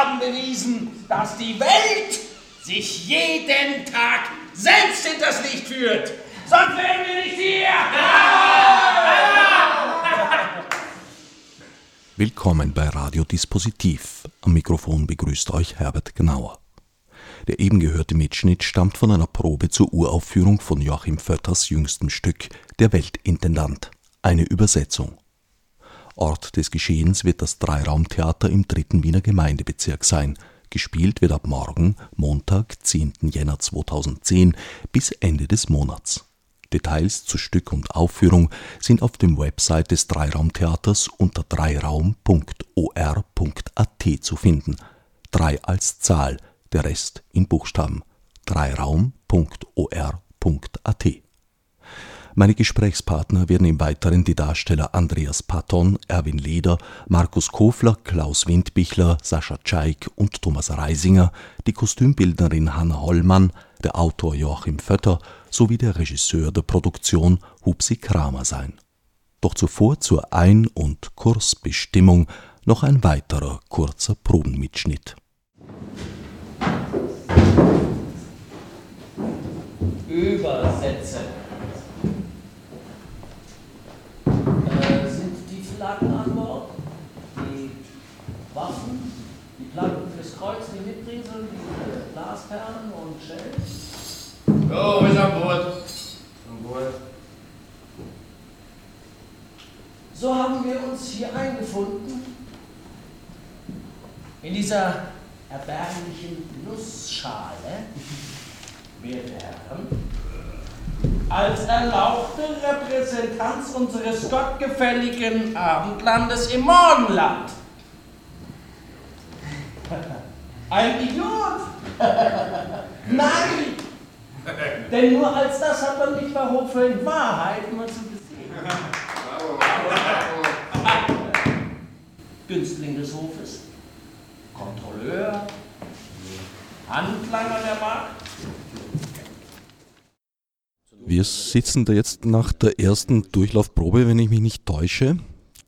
Haben bewiesen, dass die Welt sich jeden Tag selbst in das Licht führt. Sonst wären wir nicht hier. Willkommen bei Radiodispositiv. Am Mikrofon begrüßt euch Herbert Gnauer. Der eben gehörte Mitschnitt stammt von einer Probe zur Uraufführung von Joachim Vötters jüngstem Stück Der Weltintendant, eine Übersetzung. Ort des Geschehens wird das Dreiraumtheater im dritten Wiener Gemeindebezirk sein. Gespielt wird ab morgen, Montag, 10. Jänner 2010, bis Ende des Monats. Details zu Stück und Aufführung sind auf dem Website des Dreiraumtheaters unter dreiraum.or.at zu finden. Drei als Zahl, der Rest in Buchstaben. dreiraum.or.at meine Gesprächspartner werden im Weiteren die Darsteller Andreas Patton, Erwin Leder, Markus Kofler, Klaus Windbichler, Sascha Czaik und Thomas Reisinger, die Kostümbildnerin Hanna Hollmann, der Autor Joachim Vötter sowie der Regisseur der Produktion Hupsi Kramer sein. Doch zuvor zur Ein- und Kursbestimmung noch ein weiterer kurzer Probenmitschnitt. Übersetzen. Flaggen fürs Kreuz, die mitbringen sollen? Die Glasperlen und Shells? Oh, ist an Bord. An Bord. So haben wir uns hier eingefunden. In dieser erbärmlichen Nussschale, werte Herren, als erlauchte Repräsentanz unseres gottgefälligen Abendlandes im Morgenland. Ein Idiot! Nein! Denn nur als das hat man mich bei Hofe in Wahrheit immer zu gesehen. Günstling des Hofes, Kontrolleur, Handlanger der Markt. Wir sitzen da jetzt nach der ersten Durchlaufprobe, wenn ich mich nicht täusche,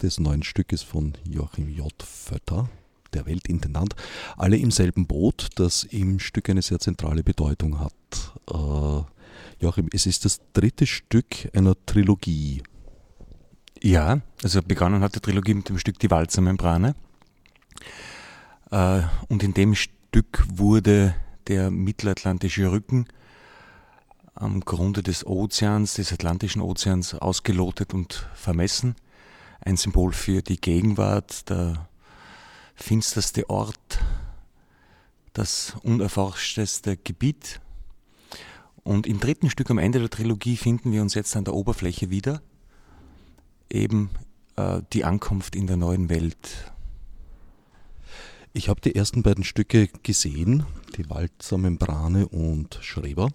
des neuen Stückes von Joachim J. Vötter, der Weltintendant, alle im selben Boot, das im Stück eine sehr zentrale Bedeutung hat. Äh, Joachim, es ist das dritte Stück einer Trilogie. Ja, also begonnen hat die Trilogie mit dem Stück Die Walzermembrane. Äh, und in dem Stück wurde der mittelatlantische Rücken am Grunde des Ozeans, des Atlantischen Ozeans, ausgelotet und vermessen. Ein Symbol für die Gegenwart, der finsterste Ort, das unerforschteste Gebiet. Und im dritten Stück am Ende der Trilogie finden wir uns jetzt an der Oberfläche wieder. eben äh, die Ankunft in der neuen Welt. Ich habe die ersten beiden Stücke gesehen, die Walzer Membrane und Schreber.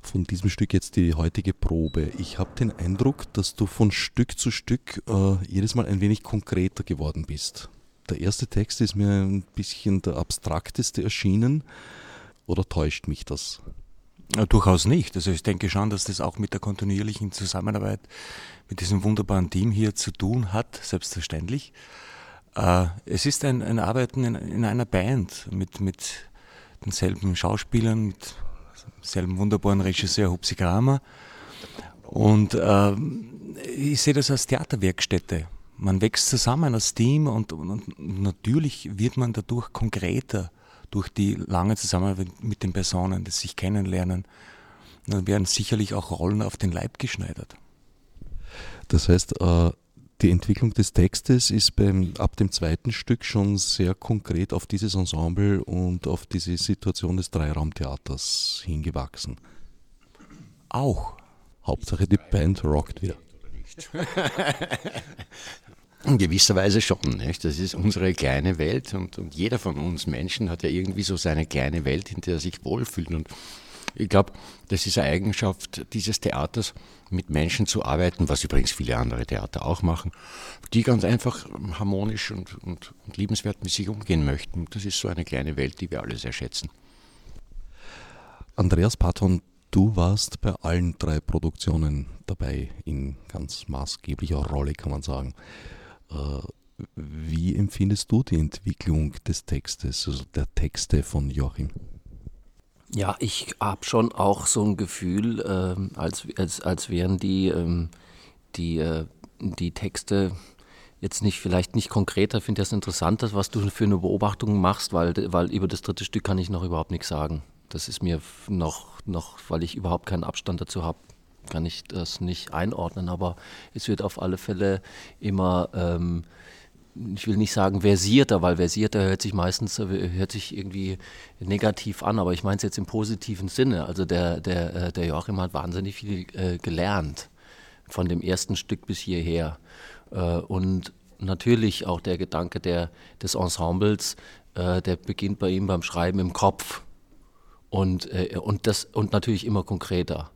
Von diesem Stück jetzt die heutige Probe. Ich habe den Eindruck, dass du von Stück zu Stück äh, jedes Mal ein wenig konkreter geworden bist. Der erste Text ist mir ein bisschen der abstrakteste erschienen. Oder täuscht mich das? Ja, durchaus nicht. Also ich denke schon, dass das auch mit der kontinuierlichen Zusammenarbeit mit diesem wunderbaren Team hier zu tun hat, selbstverständlich. Äh, es ist ein, ein Arbeiten in, in, einer Band mit, mit denselben Schauspielern, mit demselben wunderbaren Regisseur Hupsi Kramer. Und äh, ich sehe das als Theaterwerkstätte. Man wächst zusammen als Team und, und natürlich wird man dadurch konkreter durch die lange Zusammenarbeit mit den Personen, das sich kennenlernen. Dann werden sicherlich auch Rollen auf den Leib geschneidert. Das heißt, äh, die Entwicklung des Textes ist beim, ab dem zweiten Stück schon sehr konkret auf dieses Ensemble und auf diese Situation des Dreiraumtheaters hingewachsen. Auch. Hauptsache die Band rockt wieder. In gewisser Weise schon. Nicht? Das ist unsere kleine Welt und, und jeder von uns Menschen hat ja irgendwie so seine kleine Welt, in der er sich wohlfühlt. Und ich glaube, das ist eine Eigenschaft dieses Theaters, mit Menschen zu arbeiten, was übrigens viele andere Theater auch machen, die ganz einfach harmonisch und, und, und liebenswert mit sich umgehen möchten. Das ist so eine kleine Welt, die wir alle sehr schätzen. Andreas Patton, du warst bei allen drei Produktionen dabei, in ganz maßgeblicher Rolle, kann man sagen. Äh, wie empfindest du die Entwicklung des Textes, also der Texte von Joachim? Ja, ich habe schon auch so ein Gefühl, ähm, als, als, als wären die, ähm, die, äh, die Texte jetzt nicht, vielleicht nicht konkreter. Ich finde das interessant, was du für eine Beobachtung machst, weil, weil über das dritte Stück kann ich noch überhaupt nichts sagen. Das ist mir noch, noch weil ich überhaupt keinen Abstand dazu habe, kann ich das nicht einordnen. Aber es wird auf alle Fälle immer. Ähm, ich will nicht sagen versierter, weil versierter hört sich meistens hört sich irgendwie negativ an, aber ich meine es jetzt im positiven Sinne. Also der, der, äh, der Joachim hat wahnsinnig viel äh, gelernt, von dem ersten Stück bis hierher. Äh, und natürlich auch der Gedanke der, des Ensembles, äh, der beginnt bei ihm beim Schreiben im Kopf. Und, äh, und, das, und natürlich immer konkreter.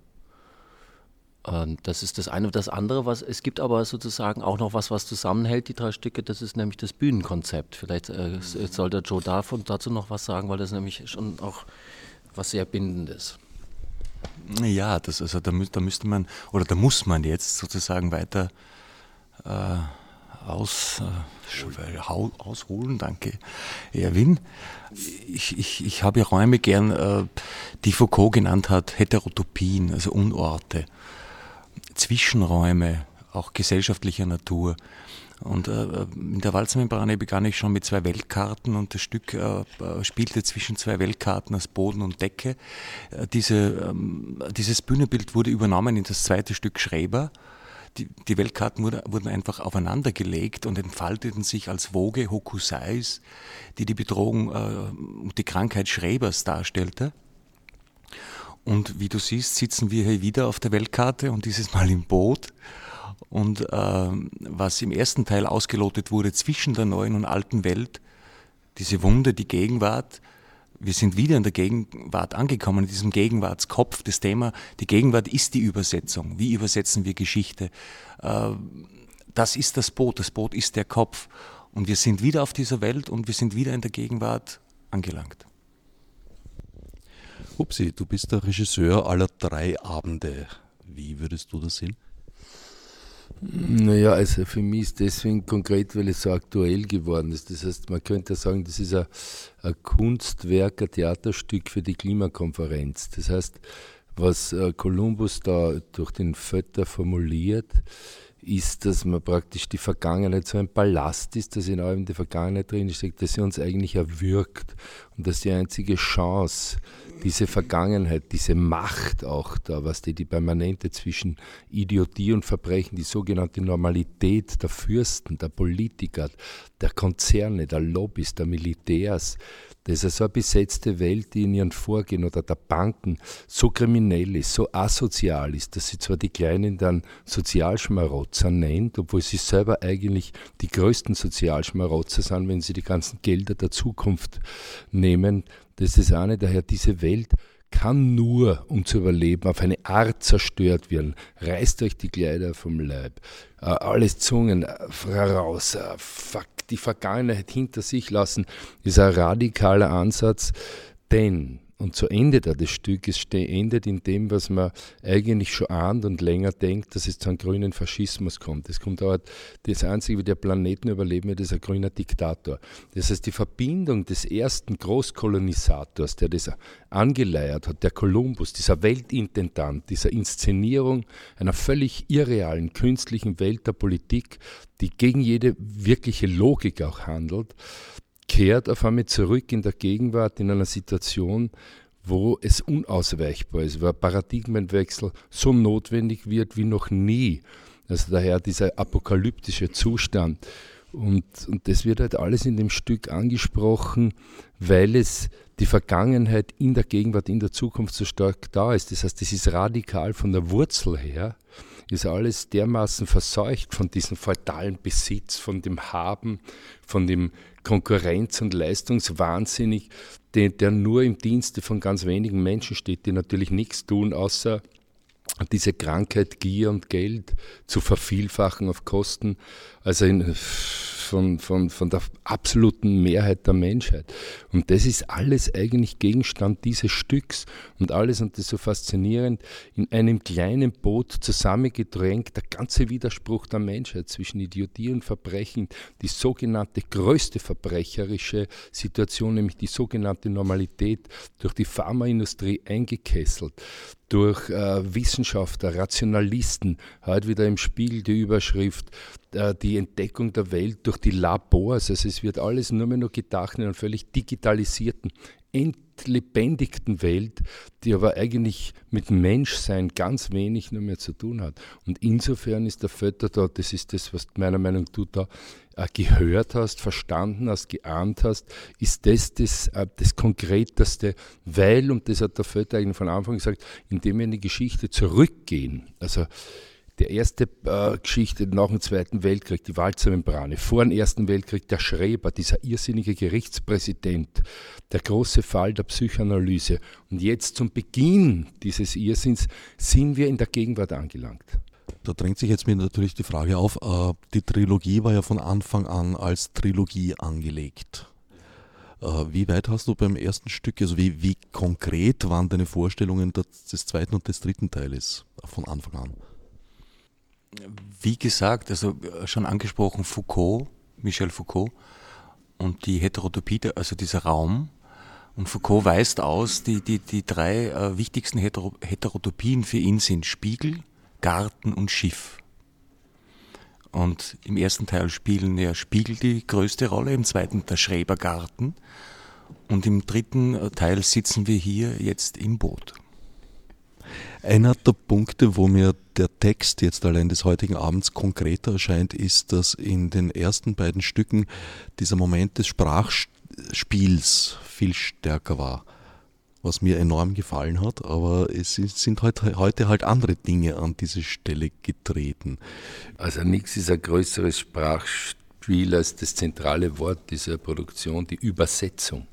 Ähm, das ist das eine. Das andere, was es gibt aber sozusagen auch noch was, was zusammenhält, die drei Stücke, das ist nämlich das Bühnenkonzept. Vielleicht äh, soll der Joe davon dazu noch was sagen, weil das nämlich schon auch was sehr Bindendes. Ja, das, also da, da müsste man, oder da muss man jetzt sozusagen weiter äh, aus, äh, ausholen, danke, Erwin. Ich, ich, ich habe Räume gern, äh, die Foucault genannt hat, Heterotopien, also Unorte. Zwischenräume, auch gesellschaftlicher Natur. Und äh, in der Walzmembrane begann ich schon mit zwei Weltkarten und das Stück äh, äh spielte zwischen zwei Weltkarten als Boden und Decke. Äh, diese, ähm, dieses Bühnenbild wurde übernommen in das zweite Stück Schreber. Die, Weltkarten wurde, wurden einfach aufeinander gelegt und entfalteten sich als Woge Hokusais, die die Bedrohung äh, und die Krankheit Schrebers darstellte. Und wie du siehst, sitzen wir hier wieder auf der Weltkarte und dieses Mal im Boot. Und äh, was im ersten Teil ausgelotet wurde zwischen der neuen und alten Welt, diese Wunde, die Gegenwart, wir sind wieder in der Gegenwart angekommen, in diesem Gegenwartskopf. Das Thema, die Gegenwart ist die Übersetzung. Wie übersetzen wir Geschichte? Äh, das ist das Boot, das Boot ist der Kopf. Und wir sind wieder auf dieser Welt und wir sind wieder in der Gegenwart angelangt. Upsi, du bist der Regisseur aller drei Abende. Wie würdest du das sehen? Naja, also für mich ist deswegen konkret, weil es so aktuell geworden ist. Das heißt, man könnte sagen, das ist ein, ein Kunstwerk, ein Theaterstück für die Klimakonferenz. Das heißt, was Kolumbus äh, da durch den Fötter formuliert, ist, dass man praktisch die Vergangenheit so ein Ballast ist, dass in allem die Vergangenheit drin steckt, dass sie uns eigentlich erwürgt und dass die einzige Chance, diese Vergangenheit, diese Macht auch da, was die, die Permanente zwischen Idiotie und Verbrechen, die sogenannte Normalität der Fürsten, der Politiker, der Konzerne, der Lobbys, der Militärs, das ist so eine besetzte Welt, die in ihren Vorgehen oder der Banken so kriminell ist, so asozial ist, dass sie zwar die Kleinen dann Sozialschmarotzer nennt, obwohl sie selber eigentlich die größten Sozialschmarotzer sind, wenn sie die ganzen Gelder der Zukunft nehmen. Das ist eine, daher diese Welt kann nur, um zu überleben, auf eine Art zerstört werden. Reißt euch die Kleider vom Leib, äh, alles Zungen raus, äh, die Vergangenheit hinter sich lassen, ist ein radikaler Ansatz, denn und so endet er das Stück. Es endet in dem, was man eigentlich schon ahnt und länger denkt, dass es zu einem grünen Faschismus kommt. Es kommt dort, das Einzige, wie der Planeten überleben wird, ist ein grüner Diktator. Das heißt, die Verbindung des ersten Großkolonisators, der das angeleiert hat, der Kolumbus, dieser Weltintendant, dieser Inszenierung einer völlig irrealen, künstlichen Welt der Politik, die gegen jede wirkliche Logik auch handelt, kehrt auf einmal zurück in der Gegenwart in einer Situation, wo es unausweichbar ist, wo ein Paradigmenwechsel so notwendig wird wie noch nie. Also daher dieser apokalyptische Zustand. Und, und das wird halt alles in dem Stück angesprochen, weil es die Vergangenheit in der Gegenwart, in der Zukunft so stark da ist. Das heißt, es ist radikal von der Wurzel her, ist alles dermaßen verseucht von diesem feudalen Besitz, von dem Haben, von dem Konkurrenz- und Leistungswahnsinnig, der, nur im Dienste von ganz wenigen Menschen steht, die natürlich nichts tun, außer diese Krankheit, Gier und Geld zu vervielfachen auf Kosten, also in, von, von, von der absoluten Mehrheit der Menschheit. Und das ist alles eigentlich Gegenstand dieses Stücks und alles, und das ist so faszinierend, in einem kleinen Boot zusammengedrängt, der ganze Widerspruch der Menschheit zwischen Idiotie und Verbrechen, die sogenannte größte verbrecherische Situation, nämlich die sogenannte Normalität durch die Pharmaindustrie eingekesselt durch äh, Wissenschaftler, Rationalisten, heute wieder im Spiegel die Überschrift, äh, die Entdeckung der Welt durch die Labors. Also es wird alles nur mehr noch gedacht in einer völlig digitalisierten, entlebendigten Welt, die aber eigentlich mit Menschsein ganz wenig nur mehr zu tun hat. Und insofern ist der Vetter da, das ist das, was meiner Meinung nach du da äh, gehört hast, verstanden hast, geahnt hast, ist das das, äh, das Konkreteste, weil, und das hat der Vetter eigentlich von Anfang gesagt, indem wir in die Geschichte zurückgehen, also der erste äh, Geschichte nach dem Zweiten Weltkrieg, die Walzermembrane, vor dem Ersten Weltkrieg der Schreber, dieser irrsinnige Gerichtspräsident, der große Fall der Psychoanalyse. Und jetzt zum Beginn dieses Irrsinns sind wir in der Gegenwart angelangt. Da drängt sich jetzt mir natürlich die Frage auf, äh, die Trilogie war ja von Anfang an als Trilogie angelegt. Äh, wie weit hast du beim ersten Stück, also wie, wie konkret waren deine Vorstellungen des zweiten und des dritten Teiles von Anfang an? Wie gesagt, also äh, schon angesprochen Foucault, Michel Foucault und die Heterotopie, also dieser Raum. Und Foucault weist aus, die, die, die drei äh, wichtigsten Hetero Heterotopien für ihn sind Spiegel, Garten und Schiff. Und im ersten Teil spielen ja Spiegel die größte Rolle, im zweiten der Schrebergarten und im dritten äh, Teil sitzen wir hier jetzt im Boot. Einer der Punkte, wo mir der Text jetzt allein des heutigen Abends konkreter erscheint, ist, dass in den ersten beiden Stücken dieser Moment des Sprachspiels viel stärker war, was mir enorm gefallen hat, aber es sind heute, halt andere Dinge an diese Stelle getreten. Also nichts ist ein größeres Sprachspiel als das zentrale Wort dieser Produktion, die Übersetzung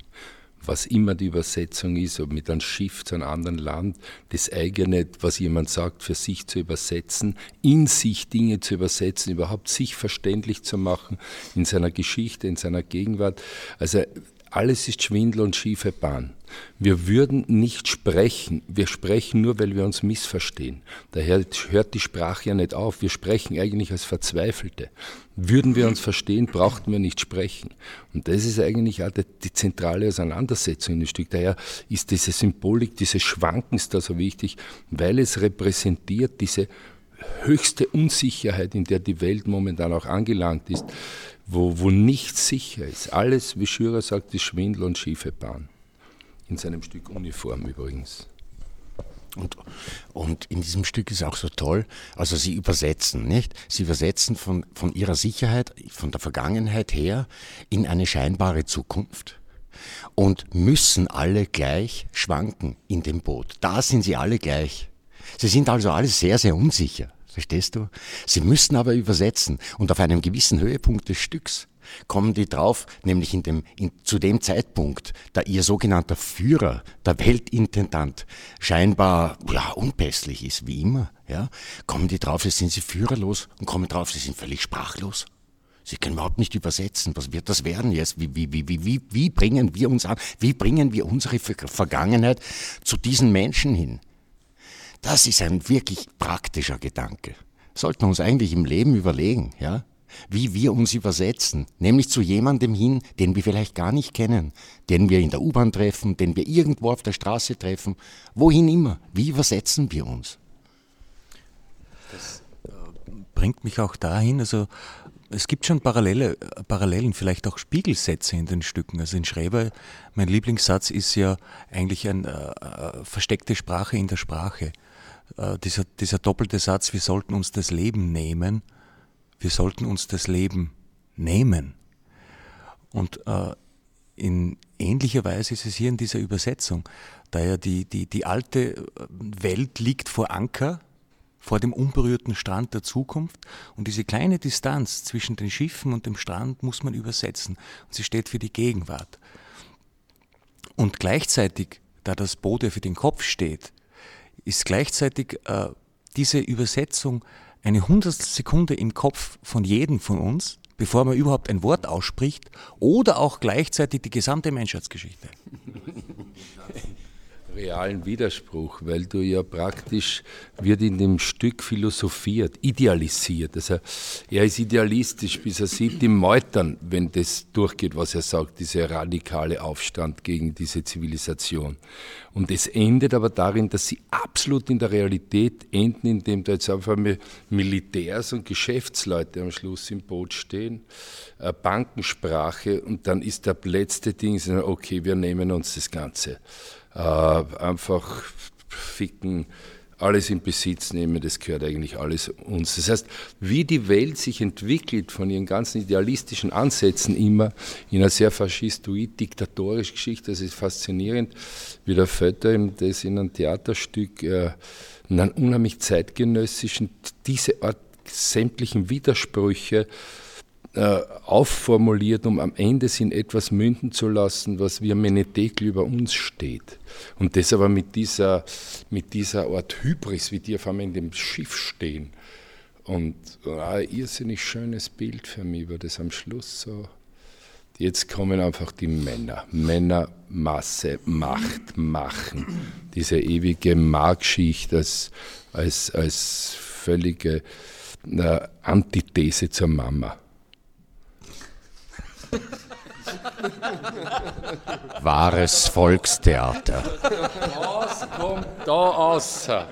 was immer die Übersetzung ist, ob mit einem Schiff zu einem anderen Land, das eigene, was jemand sagt, für sich zu übersetzen, in sich Dinge zu übersetzen, überhaupt sich verständlich zu machen, in seiner Geschichte, in seiner Gegenwart. Also alles ist Schwindel und schiefe Bahn. Wir würden nicht sprechen. Wir sprechen nur, weil wir uns missverstehen. Daher hört die Sprache ja nicht auf. Wir sprechen eigentlich als Verzweifelte. Würden wir uns verstehen, brauchten wir nicht sprechen. Und das ist eigentlich auch die zentrale Auseinandersetzung in dem Stück. Daher ist diese Symbolik dieses Schwankens da so wichtig, weil es repräsentiert diese höchste Unsicherheit, in der die Welt momentan auch angelangt ist, wo, wo nichts sicher ist. Alles, wie Schürer sagt, ist Schwindel und schiefe Bahn. in seinem Stück Uniform übrigens. Und, und in diesem Stück ist auch so toll, also sie übersetzen, nicht? Sie übersetzen von, von ihrer Sicherheit, von der Vergangenheit her in eine scheinbare Zukunft und müssen alle gleich schwanken in dem Boot. Da sind sie alle gleich. Sie sind also alle sehr, sehr unsicher. Verstehst du? Sie müssen aber übersetzen und auf einem gewissen Höhepunkt des Stücks kommen die drauf, nämlich in dem, in, zu dem Zeitpunkt, da ihr sogenannter Führer, der Weltintendant, scheinbar ja, unpässlich ist, wie immer, ja, kommen die drauf, jetzt sind sie führerlos und kommen drauf, sie sind völlig sprachlos. Sie können überhaupt nicht übersetzen. Was wird das werden jetzt? Wie, wie, wie, wie, wie, wie bringen wir uns an? Wie bringen wir unsere Vergangenheit zu diesen Menschen hin? Das ist ein wirklich praktischer Gedanke. Sollten wir uns eigentlich im Leben überlegen, ja? Wie wir uns übersetzen, nämlich zu jemandem hin, den wir vielleicht gar nicht kennen, den wir in der U-Bahn treffen, den wir irgendwo auf der Straße treffen, wohin immer. Wie übersetzen wir uns? Das äh, bringt mich auch dahin, also es gibt schon Parallele, Parallelen, vielleicht auch Spiegelsätze in den Stücken. Also in Schreber, mein Lieblingssatz ist ja eigentlich eine äh, äh, versteckte Sprache in der Sprache. Äh, dieser, dieser doppelte Satz, wir sollten uns das Leben nehmen, wir sollten uns das Leben nehmen. Und äh, in ähnlicher Weise ist es hier in dieser Übersetzung, da ja die, die, die alte Welt liegt vor Anker, vor dem unberührten Strand der Zukunft und diese kleine Distanz zwischen den Schiffen und dem Strand muss man übersetzen und sie steht für die Gegenwart. Und gleichzeitig, da das Boot ja für den Kopf steht, ist gleichzeitig äh, diese Übersetzung eine hundertstel Sekunde im Kopf von jedem von uns, bevor man überhaupt ein Wort ausspricht, oder auch gleichzeitig die gesamte Menschheitsgeschichte. realen Widerspruch, weil du ja praktisch wird in dem Stück philosophiert, idealisiert. Also er ist idealistisch, bis er sieht die Meutern, wenn das durchgeht, was er sagt, dieser radikale Aufstand gegen diese Zivilisation. Und es endet aber darin, dass sie absolut in der Realität enden, indem da jetzt einfach Militärs und Geschäftsleute am Schluss im Boot stehen, äh, Bankensprache und dann ist der letzte Ding, okay, wir nehmen uns das Ganze äh, einfach ficken, alles in Besitz nehmen, das gehört eigentlich alles uns. Das heißt, wie die Welt sich entwickelt von ihren ganzen idealistischen Ansätzen immer in einer sehr faschistoid, diktatorisch Geschichte, das ist faszinierend, wie der Vetter das in einem Theaterstück, äh, in einem unheimlich zeitgenössischen, diese Art sämtlichen Widersprüche äh, aufformuliert, um am Ende in etwas münden zu lassen, was wie ein Menetekel über uns steht. Und das aber mit dieser, mit dieser Art Hybris, wie die auf einmal in dem Schiff stehen. Und ah, ein irrsinnig schönes Bild für mich war das am Schluss so. Jetzt kommen einfach die Männer. Männermasse, Macht, Machen. Diese ewige Markschicht als, als, als völlige äh, Antithese zur Mama. Wahres Volkstheater. Was kommt da außer?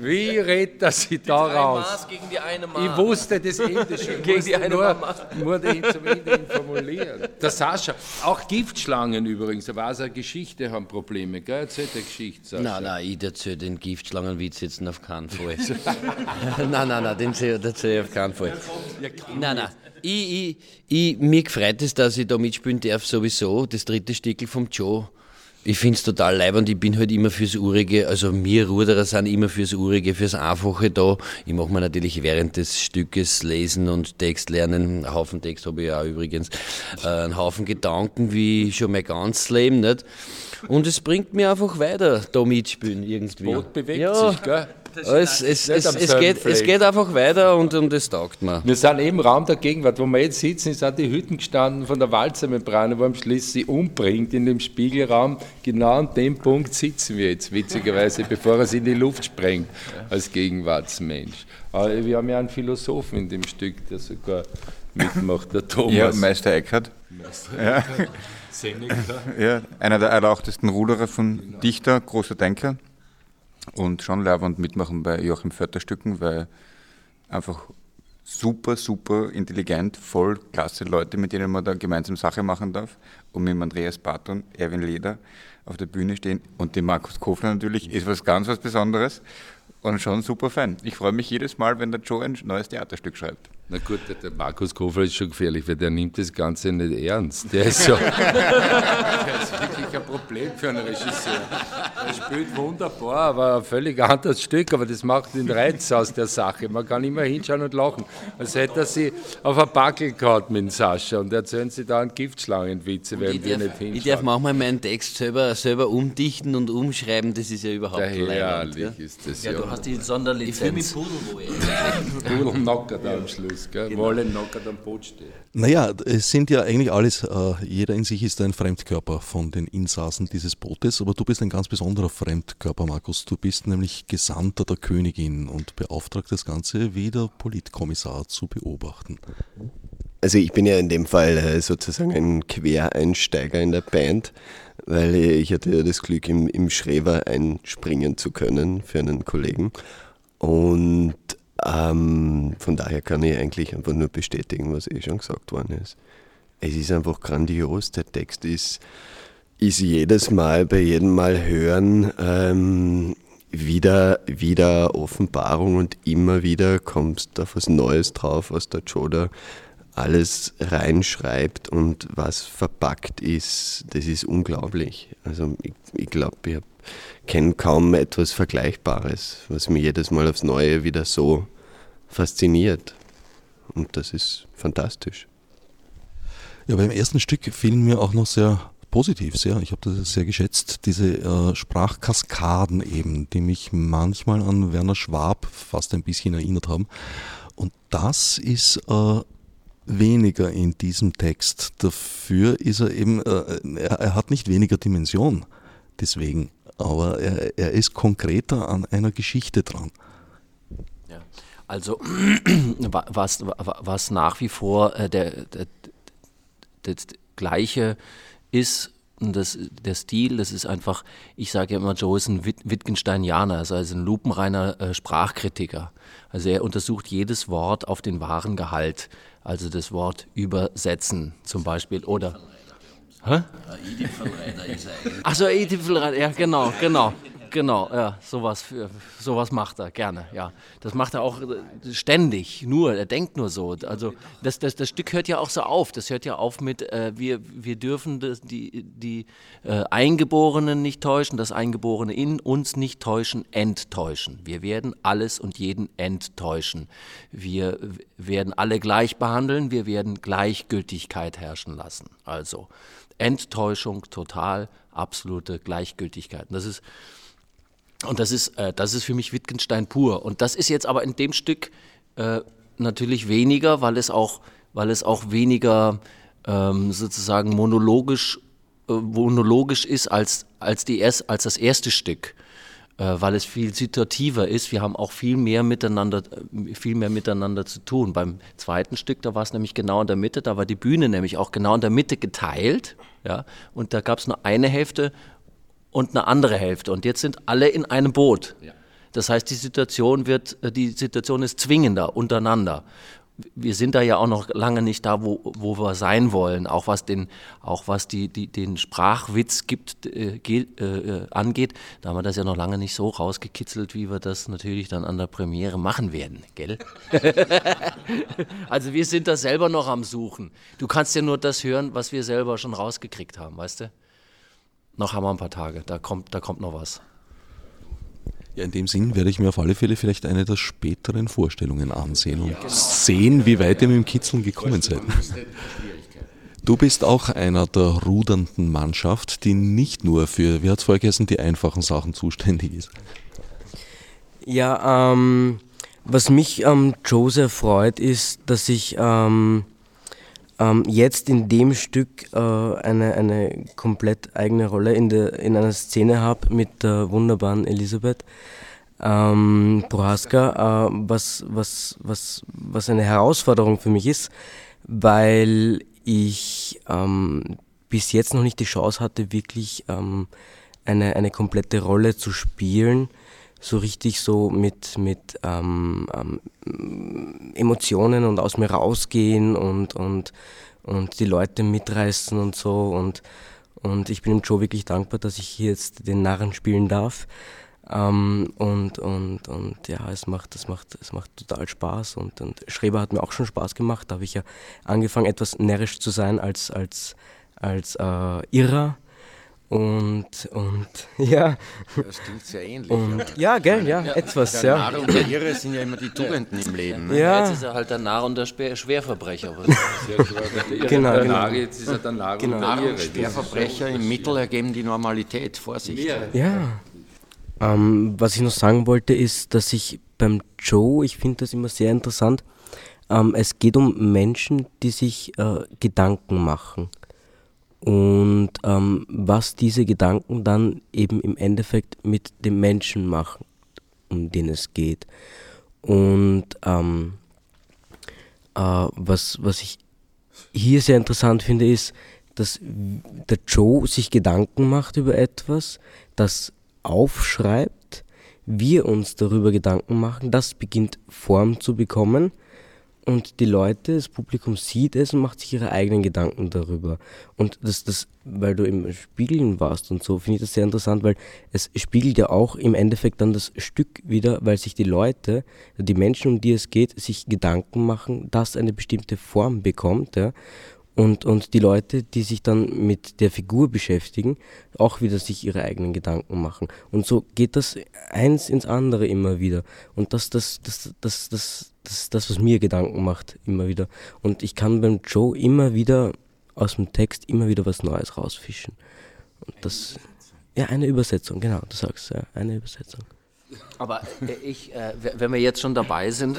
Wie redet er sich da raus? gegen die eine Ich wusste das Ende schon. Gegen die eine nur, Mama. nur ihn zum Ende hin formulieren. Der Sascha, auch Giftschlangen übrigens, da war es eine Geschichte, haben Probleme, gell? Erzähl eine Geschichte, Sascha. Nein, nein, ich erzähle den Giftschlangenwitz jetzt auf keinen Fall. nein, nein, nein, den erzähle ich auf keinen Fall. Nein, nein. Ich, ich, ich, mir gefreut es, dass ich da mitspielen darf, sowieso. Das dritte Stickel vom Joe. Ich finde es total leibend. Ich bin halt immer fürs Urige. Also, wir Ruderer sind immer fürs Urige, fürs Einfache da. Ich mache mir natürlich während des Stückes lesen und Text lernen. Einen Haufen Text habe ich ja übrigens. Äh, einen Haufen Gedanken, wie schon mein ganzes Leben, nicht? Und es bringt mir einfach weiter, da mitspielen irgendwie. Das Boot bewegt ja. sich, gell? Es, es, es, es, geht, es geht einfach weiter und, und es taugt mir. Wir sind eben im Raum der Gegenwart. Wo wir jetzt sitzen, sind die Hütten gestanden von der Walzermembrane, wo am Schluss sie umbringt in dem Spiegelraum. Genau an dem Punkt sitzen wir jetzt, witzigerweise, bevor er sie in die Luft sprengt, als Gegenwartsmensch. Aber wir haben ja einen Philosophen in dem Stück, der sogar mitmacht, der Thomas. Ja, Meister Eckhart. Ja. ja, einer der erlauchtesten Ruderer von Dichter, großer Denker. Und schon leibend mitmachen bei Joachim Vötter Stücken, weil einfach super, super intelligent, voll klasse Leute, mit denen man da gemeinsam Sache machen darf. Und mit Andreas Barton, Erwin Leder auf der Bühne stehen und dem Markus Kofler natürlich, ist was ganz was Besonderes und schon super Fan. Ich freue mich jedes Mal, wenn der Joe ein neues Theaterstück schreibt. Na gut, der Markus Kofler ist schon gefährlich, weil der nimmt das Ganze nicht ernst. Der ist, so, der ist wirklich ein Problem für einen Regisseur. Er spielt wunderbar, aber ein völlig anderes Stück, aber das macht den Reiz aus der Sache. Man kann immer hinschauen und lachen, als hätte er sie auf ein Backel gehauen mit Sascha und erzählen sie da einen Giftschlangenwitze, während wir nicht hinschauen. Ich darf manchmal meinen Text selber, selber umdichten und umschreiben, das ist ja überhaupt nicht Herrlich ist das ja. Ja, du hast die Sonderlizenz. Ich fühle mich Pudel, wo Pudelnacker da am Schluss, gell? Genau. Wolle Nacker am Boot steht. Naja, es sind ja eigentlich alles, äh, jeder in sich ist ein Fremdkörper von den Insassen dieses Bootes, aber du bist ein ganz besonderer Fremdkörper, Markus. Du bist nämlich Gesandter der Königin und beauftragt das Ganze wie der Politkommissar zu beobachten. Also ich bin ja in dem Fall äh, sozusagen ein Quereinsteiger in der Band, weil ich hatte ja das Glück, im, im Schrever einspringen zu können für einen Kollegen. Und ähm, von daher kann ich eigentlich einfach nur bestätigen, was eh schon gesagt worden ist. Es ist einfach grandios, der Text ist, ist jedes Mal, bei jedem Mal hören, ähm, wieder, wieder Offenbarung und immer wieder kommst auf was Neues drauf, was der Joda alles reinschreibt und was verpackt ist, das ist unglaublich. Also ich, ich glaube, ich kenne kaum etwas Vergleichbares, was mich jedes Mal aufs Neue wieder so fasziniert. Und das ist fantastisch. Ja, beim ersten Stück fielen mir auch noch sehr positiv sehr. Ich habe das sehr geschätzt, diese äh, Sprachkaskaden eben, die mich manchmal an Werner Schwab fast ein bisschen erinnert haben. Und das ist äh, weniger in diesem Text. Dafür ist er eben, äh, er, er, hat nicht weniger Dimension deswegen, aber er, er ist konkreter an einer Geschichte dran. Ja. Also was, was nach wie vor äh, der, der, der gleiche ist, das, der Stil, das ist einfach, ich sage ja immer, Joe ist ein Wittgensteinianer, also ein lupenreiner äh, Sprachkritiker. Also er untersucht jedes Wort auf den wahren Gehalt. Also das Wort übersetzen zum Beispiel oder. Hä? Achso, Edith ja genau, genau. Genau, ja, sowas, sowas macht er gerne, ja. Das macht er auch äh, ständig, nur, er denkt nur so. Also das, das, das Stück hört ja auch so auf, das hört ja auf mit, äh, wir, wir dürfen das, die, die äh, Eingeborenen nicht täuschen, das Eingeborene in uns nicht täuschen, enttäuschen. Wir werden alles und jeden enttäuschen. Wir werden alle gleich behandeln, wir werden Gleichgültigkeit herrschen lassen. Also Enttäuschung, total, absolute Gleichgültigkeit. Das ist und das ist, äh, das ist für mich Wittgenstein pur. Und das ist jetzt aber in dem Stück äh, natürlich weniger, weil es auch, weil es auch weniger ähm, sozusagen monologisch, äh, monologisch ist als, als, die erst, als das erste Stück, äh, weil es viel situativer ist. Wir haben auch viel mehr miteinander, äh, viel mehr miteinander zu tun. Beim zweiten Stück, da war es nämlich genau in der Mitte, da war die Bühne nämlich auch genau in der Mitte geteilt. Ja, und da gab es nur eine Hälfte und eine andere Hälfte. Und jetzt sind alle in einem Boot. Das heißt, die Situation wird, äh, die Situation ist zwingender untereinander. Wir sind da ja auch noch lange nicht da, wo, wo wir sein wollen, auch was den, auch was die, die, den Sprachwitz gibt, äh, äh, angeht. Da haben wir das ja noch lange nicht so rausgekitzelt, wie wir das natürlich dann an der Premiere machen werden, gell? also wir sind da selber noch am Suchen. Du kannst ja nur das hören, was wir selber schon rausgekriegt haben, weißt du? Noch haben wir ein paar Tage, da kommt, da kommt noch was. Ja, in dem Sinn werde ich mir auf alle Fälle vielleicht eine der späteren Vorstellungen ansehen und sehen, wie weit ihr mit dem Kitzeln gekommen seid. Du bist auch einer der rudernden Mannschaft, die nicht nur für, wie hat es vorher geheißen, die einfachen Sachen zuständig ist. Ja, ähm, was mich am ähm, Joe sehr freut, ist, dass ich ähm, ähm, jetzt in dem Stück äh, eine, eine komplett eigene Rolle in, der, in einer Szene habe mit der wunderbaren Elisabeth ähm, Prohaska, äh, was, was, was, was eine Herausforderung für mich ist, weil ich ähm, bis jetzt noch nicht die Chance hatte, wirklich ähm, eine, eine komplette Rolle zu spielen, so richtig so mit, mit ähm, ähm, Emotionen und aus mir rausgehen und, und, und die Leute mitreißen und so. Und, und ich bin dem Joe wirklich dankbar, dass ich hier jetzt den Narren spielen darf. Ähm, und, und, und ja, es macht, es macht, es macht total Spaß. Und, und Schreber hat mir auch schon Spaß gemacht. Da habe ich ja angefangen, etwas närrisch zu sein als, als, als äh, Irrer. Und, und ja. Das klingt sehr ähnlich. Und, ja, gell, ja, ja, etwas. Der ja. Narr und der Irre sind ja immer die Tugenden im Leben. Ne? Ja. Jetzt ist er halt der Narr und der Schwer Schwerverbrecher. genau, der genau. Narr, jetzt ist er der Narr Genau. und der Narr Irre. und Schwerverbrecher im Mittel ergeben die Normalität. Vorsicht. Ja. Ähm, was ich noch sagen wollte, ist, dass ich beim Joe, ich finde das immer sehr interessant, ähm, es geht um Menschen, die sich äh, Gedanken machen. Und ähm, was diese Gedanken dann eben im Endeffekt mit dem Menschen machen, um den es geht. Und ähm, äh, was, was ich hier sehr interessant finde, ist, dass der Joe sich Gedanken macht über etwas, das aufschreibt, wir uns darüber Gedanken machen, das beginnt Form zu bekommen und die Leute, das Publikum sieht es und macht sich ihre eigenen Gedanken darüber. Und das, das, weil du im Spiegeln warst und so, finde ich das sehr interessant, weil es spiegelt ja auch im Endeffekt dann das Stück wieder, weil sich die Leute, die Menschen, um die es geht, sich Gedanken machen, dass eine bestimmte Form bekommt, ja. Und, und die Leute, die sich dann mit der Figur beschäftigen, auch wieder sich ihre eigenen Gedanken machen. Und so geht das eins ins andere immer wieder. Und das, das, das, das, das, das das, was mir Gedanken macht, immer wieder. Und ich kann beim Joe immer wieder aus dem Text immer wieder was Neues rausfischen. Und das, ja, eine Übersetzung, genau, du sagst, ja, eine Übersetzung. Aber äh, ich, äh, wenn wir jetzt schon dabei sind,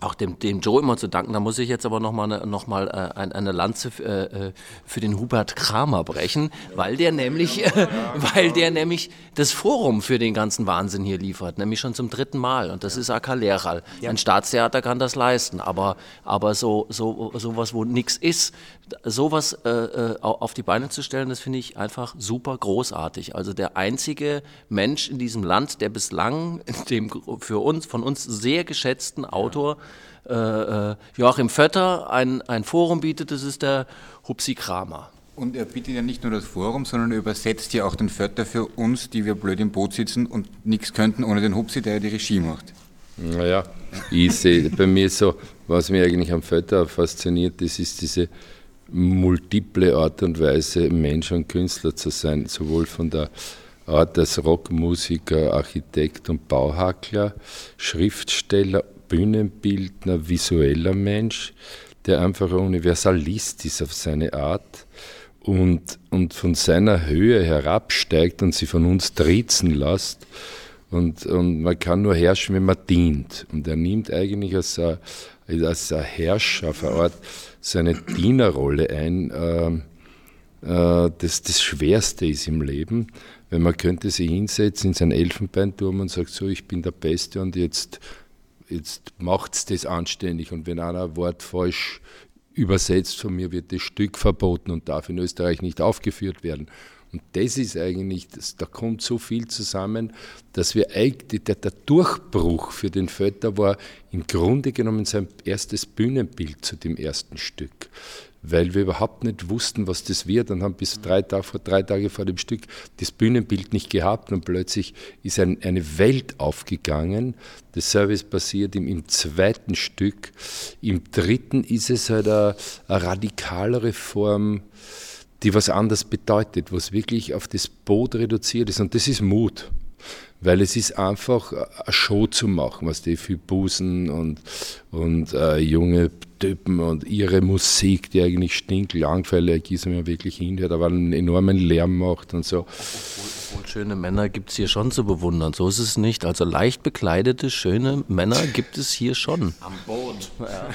auch dem, dem Joe immer zu danken, da muss ich jetzt aber nochmal eine, noch mal, äh, ein- eine Lanze äh, äh, für den Hubert Kramer brechen, weil der nämlich, äh, weil der nämlich das Forum für den ganzen Wahnsinn hier liefert, nämlich schon zum dritten Mal. Und das ist AK Lehral. Ein Staatstheater kann das leisten, aber, aber so, so sowas, wo nichts ist, sowas äh, äh, au- auf die Beine zu stellen, das finde ich einfach super großartig. Also der einzige Mensch in diesem Land, der bislang dem für uns, von uns sehr geschätzten Autor äh, äh, Joachim Vötter ein, ein Forum bietet, das ist der Hupsi Kramer. Und er bietet ja nicht nur das Forum, sondern er übersetzt ja auch den Vötter für uns, die wir blöd im Boot sitzen und nichts könnten ohne den Hupsi, der ja die Regie macht. Naja, ich sehe bei mir so, was mich eigentlich am Fötter fasziniert, das ist diese multiple Art und Weise, Mensch und Künstler zu sein, sowohl von der Art als Rockmusiker, Architekt und Bauhackler, Schriftsteller, Bühnenbildner, visueller Mensch, der einfach ein Universalist ist auf seine Art und, und von seiner Höhe herabsteigt und sie von uns trizen lässt. Und, und man kann nur herrschen, wenn man dient. Und er nimmt eigentlich als ein, als Herrscher auf eine Art seine Dienerrolle ein, ähm, äh, das das Schwerste ist im Leben. Wenn man könnte sich hinsetzen in sein Elfenbeinturm und sagt, so, ich bin der Beste und jetzt, jetzt macht's das anständig. Und wenn einer ein Wort falsch übersetzt von mir, wird das Stück verboten und darf in Österreich nicht aufgeführt werden. Und das ist eigentlich, das, da kommt so viel zusammen, dass wir eigentlich, der, der Durchbruch für den Vetter war im Grunde genommen sein erstes Bühnenbild zu dem ersten Stück. Weil wir überhaupt nicht wussten, was das wird und haben bis drei Tage, vor drei Tage vor dem Stück das Bühnenbild nicht gehabt und plötzlich ist ein, eine Welt aufgegangen. Dasselbe ist passiert im, im zweiten Stück. Im dritten ist es halt eine, eine radikalere Form, die was anderes bedeutet, was wirklich auf das Boot reduziert ist. Und das ist Mut. Weil es ist einfach eine Show zu machen, was die viel Busen und, und äh, junge Typen und ihre Musik, die eigentlich stinklangweilig ist, wenn man wirklich hinhört, aber einen enormen Lärm macht und so. Und schöne Männer gibt es hier schon zu bewundern, so ist es nicht. Also leicht bekleidete, schöne Männer gibt es hier schon. Am Boot.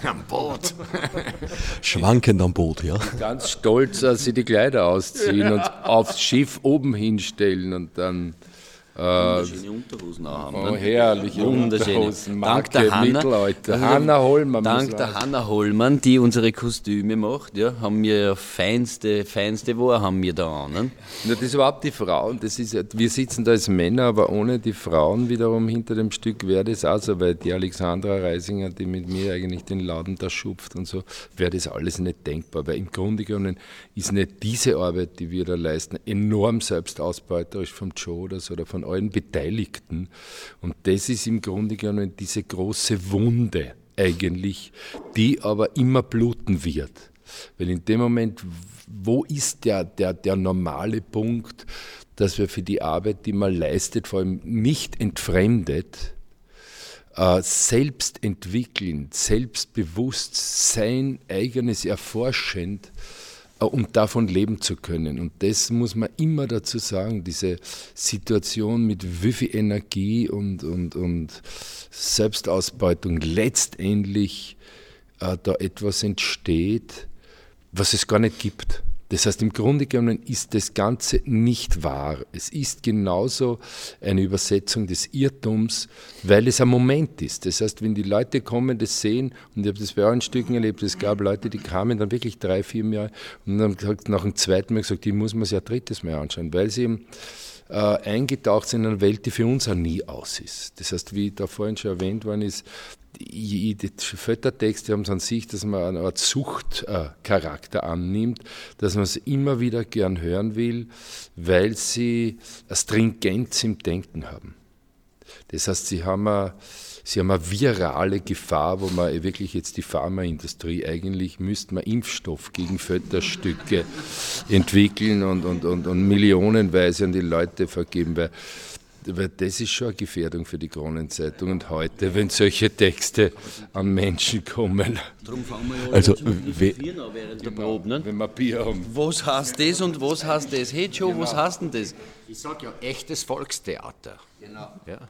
Am Boot. Schwankend am Boot, ja. Ganz stolz, dass sie die Kleider ausziehen und aufs Schiff oben hinstellen und dann Wunderschöne Unterhosen auch haben. Oh, ne? herrliche Wunderschöne. Unterhosen, Dank der Hanna, Mittelalter. also Hanna Hollmann Dank der Hanna Hollmann, die unsere Kostüme macht, ja, haben wir ja feinste, feinste Ware haben wir da an. Ne? Ja, das ist überhaupt die Frauen, das ist, wir sitzen da als Männer, aber ohne die Frauen wiederum hinter dem Stück wäre das auch so, weil die Alexandra Reisinger, die mit mir eigentlich den Laden da schupft und so, wäre das alles nicht denkbar, weil im Grunde genommen ist nicht diese Arbeit, die wir da leisten, enorm selbstausbeuterisch vom Joe oder so oder von allen Beteiligten und das ist im Grunde genommen diese große Wunde eigentlich, die aber immer bluten wird. Weil in dem Moment, wo ist der, der, der normale Punkt, dass wir für die Arbeit, die man leistet, vor allem nicht entfremdet, äh, selbst entwickeln, selbstbewusst sein eigenes erforschend, um davon leben zu können. Und das muss man immer dazu sagen, diese Situation mit wie viel Energie und, und, und Selbstausbeutung letztendlich äh, da etwas entsteht, was es gar nicht gibt. Das heißt, im Grunde genommen ist das Ganze nicht wahr. Es ist genauso eine Übersetzung des Irrtums, weil es ein Moment ist. Das heißt, wenn die Leute kommen, das sehen, und ich habe das bei euren Stücken erlebt, es gab Leute, die kamen dann wirklich drei, vier Mal und haben gesagt, nach dem zweiten Mal gesagt, die muss man sich ein drittes Mal anschauen, weil sie eben äh, eingetaucht sind in eine Welt, die für uns auch nie aus ist. Das heißt, wie da vorhin schon erwähnt worden ist, die, Föttertexte haben es an sich, dass man eine Art Suchtcharakter äh, annimmt, dass man es immer wieder gern hören will, weil sie Stringenz im Denken haben. Das heißt, sie haben eine, sie haben eine virale Gefahr, wo man wirklich jetzt die Pharmaindustrie, eigentlich müsste man Impfstoff gegen Fötterstücke entwickeln und, und, und, und millionenweise an die Leute vergeben, weil weil das ist schon eine Gefährdung für die Kronenzeitung und heute, wenn solche Texte an Menschen kommen. Darum fangen wir ja Also, während der Probe. Ne? Wenn wir Bier haben. Was heißt das und was heißt das? Hey Joe, was heißt denn das? Ich sage ja echtes Volkstheater. Genau. Ja.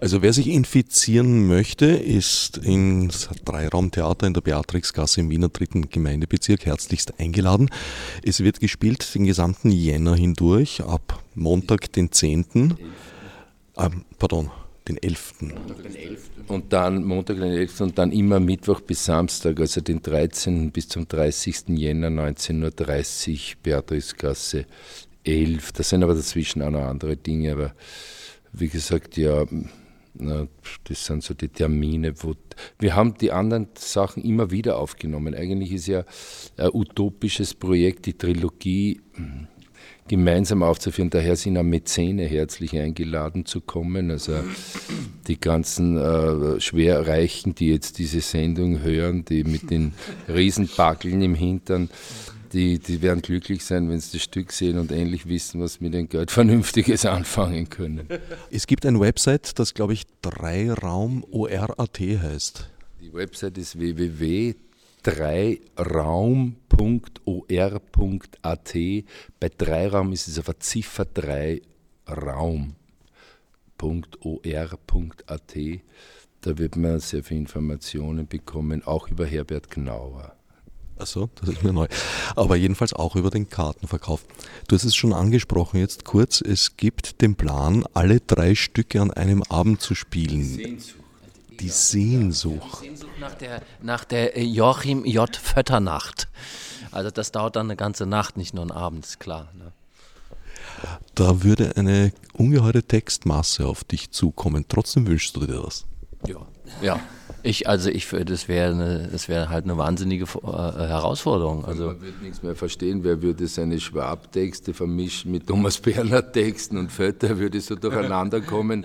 Also wer sich infizieren möchte, ist ins Dreiraumtheater in der Beatrixgasse im Wiener dritten Gemeindebezirk herzlichst eingeladen. Es wird gespielt den gesamten Jänner hindurch, ab Montag den 10., ähm, pardon, den 11. Und dann Montag, den 11. und dann immer Mittwoch bis Samstag, also den 13. bis zum 30. Jänner 19.30 Uhr, Beatricegasse 11. Da sind aber dazwischen auch noch andere Dinge, aber wie gesagt, ja, na, das sind so die Termine, wo wir haben die anderen Sachen immer wieder aufgenommen. Eigentlich ist ja ein utopisches Projekt, die Trilogie hm, gemeinsam aufzuführen. Daher sind auch Mäzene herzlich eingeladen zu kommen. Also die ganzen äh, Schwerreichen, die jetzt diese Sendung hören, die mit den Riesenbackeln im Hintern, die, die werden glücklich sein, wenn sie das Stück sehen und endlich wissen, was mit dem Geld Vernünftiges anfangen können. Es gibt ein Website, das glaube ich Dreiraum.or.at heißt. Die Website ist www.dreiraum.or.at. Bei Dreiraum ist es auf der Ziffer 3 raum.or.at. Da wird man sehr viele Informationen bekommen, auch über Herbert Gnauer. Achso, das ist mir neu. Aber jedenfalls auch über den Kartenverkauf. Du hast es schon angesprochen jetzt kurz. Es gibt den Plan, alle drei Stücke an einem Abend zu spielen. Die Sehnsucht. Sehnsucht nach der, nach der Joachim J. Fötternacht. Also das dauert dann eine ganze Nacht, nicht nur einen Abend, ist klar. Ne? Da würde eine ungeheure Textmasse auf dich zukommen. Trotzdem wünschst du dir das. Ja. Ja. Ich, also ich, das wäre das wäre halt eine wahnsinnige äh, Herausforderung. Also Man würde nichts mehr verstehen, wer würde seine Schwab-Texte vermischen mit Thomas Bernhard-Texten und Vötter würde so durcheinander kommen,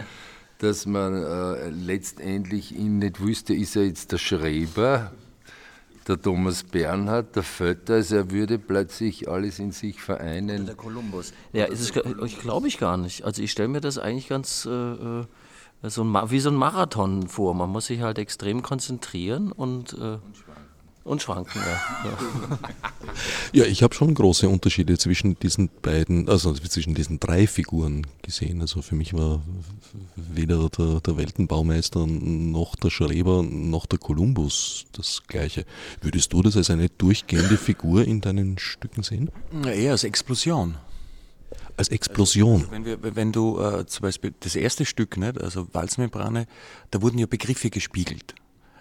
dass man äh, letztendlich ihn nicht wüsste, ist er jetzt der Schreiber, der Thomas Bernhard, der Vötter, also er würde plötzlich alles in sich vereinen. Der Kolumbus. Ja, ist es, ich glaube ich gar nicht. Also ich stelle mir das eigentlich ganz äh, äh, so ein, Ma- wie so ein Marathon vor. Man muss sich halt extrem konzentrieren und, äh, und schwanken. Ja. Ja. Ja, ich habe schon große Unterschiede zwischen diesen beiden, also zwischen diesen drei Figuren gesehen. Also für mich war weder der, der Weltenbaumeister noch der Schreiber noch der Kolumbus das gleiche. Würdest du das als eine durchgehende Figur in deinen Stücken sehen? Ja, eher als Explosion. Als Explosion. Also, wenn, wir, wenn, du äh, zum Beispiel das erste Stück, nicht, also Walzmembrane, da wurden ja Begriffe gespiegelt.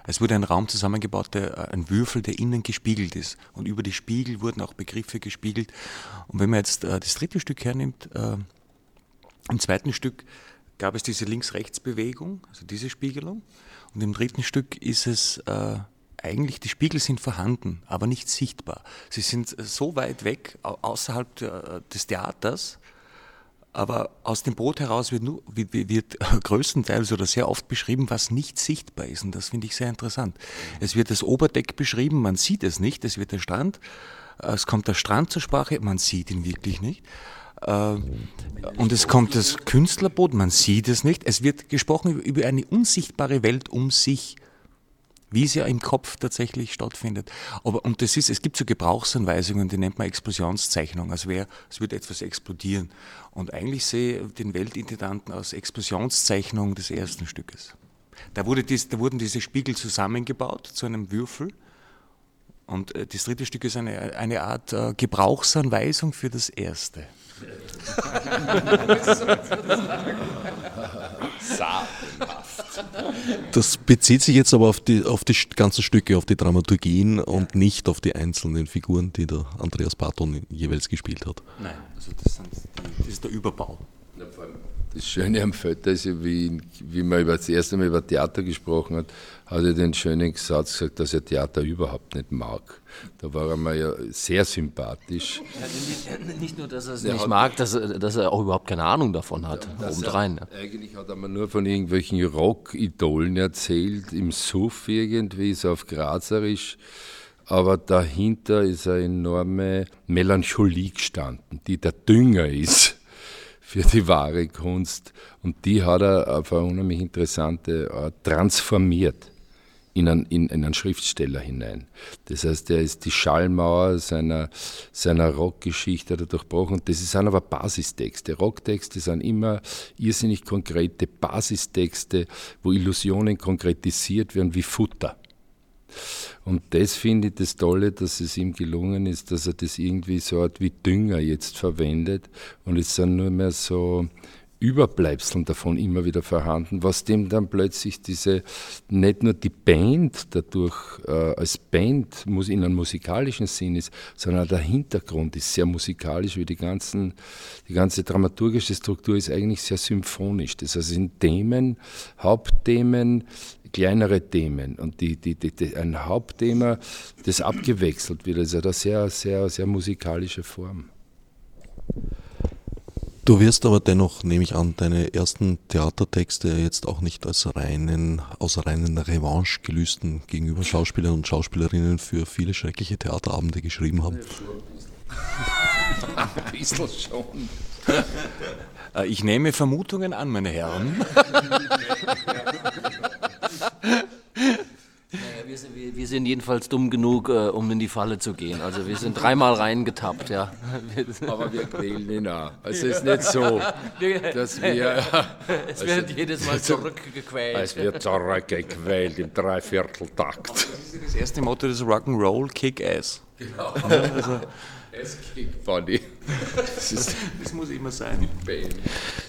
Es wurde ein Raum zusammengebaut, der, äh, ein Würfel, der innen gespiegelt ist. Und über die Spiegel wurden auch Begriffe gespiegelt. Und wenn man jetzt äh, das dritte Stück hernimmt, äh, im zweiten Stück gab es diese Links-Rechts-Bewegung, also diese Spiegelung. Und im dritten Stück ist es äh, eigentlich, die Spiegel sind vorhanden, aber nicht sichtbar. Sie sind so weit weg, außerhalb der, des Theaters, aber aus dem Boot heraus wird, nur, wird, größtenteils oder sehr oft beschrieben, was nicht sichtbar ist. Und das finde ich sehr interessant. Es wird das Oberdeck beschrieben, man sieht es nicht, es wird der Strand, es kommt der Strand zur Sprache, man sieht ihn wirklich nicht. Äh, und es kommt das Künstlerboot, man sieht es nicht. Es wird gesprochen über eine unsichtbare Welt um sich wie es ja im Kopf tatsächlich stattfindet. Aber, und das ist, es gibt so Gebrauchsanweisungen, die nennt man Explosionszeichnung, als wäre, es würde etwas explodieren. Und eigentlich sehe ich den Weltintendanten als Explosionszeichnung des ersten Stückes. Da, wurde dies, da wurden diese Spiegel zusammengebaut zu einem Würfel. Und äh, das dritte Stück ist eine, eine Art äh, Gebrauchsanweisung für das erste. Das bezieht sich jetzt aber auf die, auf die ganzen Stücke, auf die Dramaturgien und nicht auf die einzelnen Figuren, die der Andreas Barton jeweils gespielt hat. Nein, also das, sind, das ist der Überbau. Das Schöne am Vetter ist ja, wie, wie man über das erste Mal über Theater gesprochen hat, hat er den schönen Satz gesagt, dass er Theater überhaupt nicht mag. Da war er mir ja sehr sympathisch. Nicht, nicht, nur, dass er es er nicht mag, dass er, dass er auch überhaupt keine Ahnung davon hat, ja, obendrein. Ja. Eigentlich hat er mir nur von irgendwelchen Rock-Idolen erzählt, im Suff irgendwie, so auf Grazerisch aber dahinter ist eine enorme Melancholie gestanden, die der Dünger ist für die wahre Kunst. Und die hat er auf eine unheimlich interessante Art transformiert in einen, in, einen Schriftsteller hinein. Das heißt, er ist die Schallmauer seiner, seiner Rockgeschichte durchbrochen. Das sind aber Basistexte. Rocktexte sind immer irrsinnig konkrete Basistexte, wo Illusionen konkretisiert werden wie Futter. Und das finde ich das Tolle, dass es ihm gelungen ist, dass er das irgendwie so Art wie Dünger jetzt verwendet. Und es sind nur mehr so Überbleibseln davon immer wieder vorhanden, was dem dann plötzlich diese, nicht nur die Band dadurch äh, als Band muss in einem musikalischen Sinn ist, sondern der Hintergrund ist sehr musikalisch, wie die, ganzen, die ganze dramaturgische Struktur ist eigentlich sehr symphonisch. Das heißt, es sind Themen, Hauptthemen, kleinere Themen und die, die, die, ein Hauptthema, das abgewechselt wird. Also eine sehr, sehr, sehr musikalische Form. Du wirst aber dennoch, nehme ich an, deine ersten Theatertexte jetzt auch nicht als reinen, aus reinen Revanche-Gelüsten gegenüber Schauspielern und Schauspielerinnen für viele schreckliche Theaterabende geschrieben haben. Ein bisschen schon. Äh, ich nehme Vermutungen an, meine Herren. Naja, wir, sind, wir, wir, sind, jedenfalls dumm genug, äh, um in die Falle zu gehen. Also wir sind dreimal reingetappt, ja. Aber wir quälen ihn auch. Also es ist nicht so, dass wir... es wird also, jedes Mal zurückgequält. Es wird zurückgequält im Dreivierteltakt. Das ist das erste Motto des Rock'n'Roll, Kick-Ass. Genau. Also, es kickt funny. Das, ist, das muss immer sein.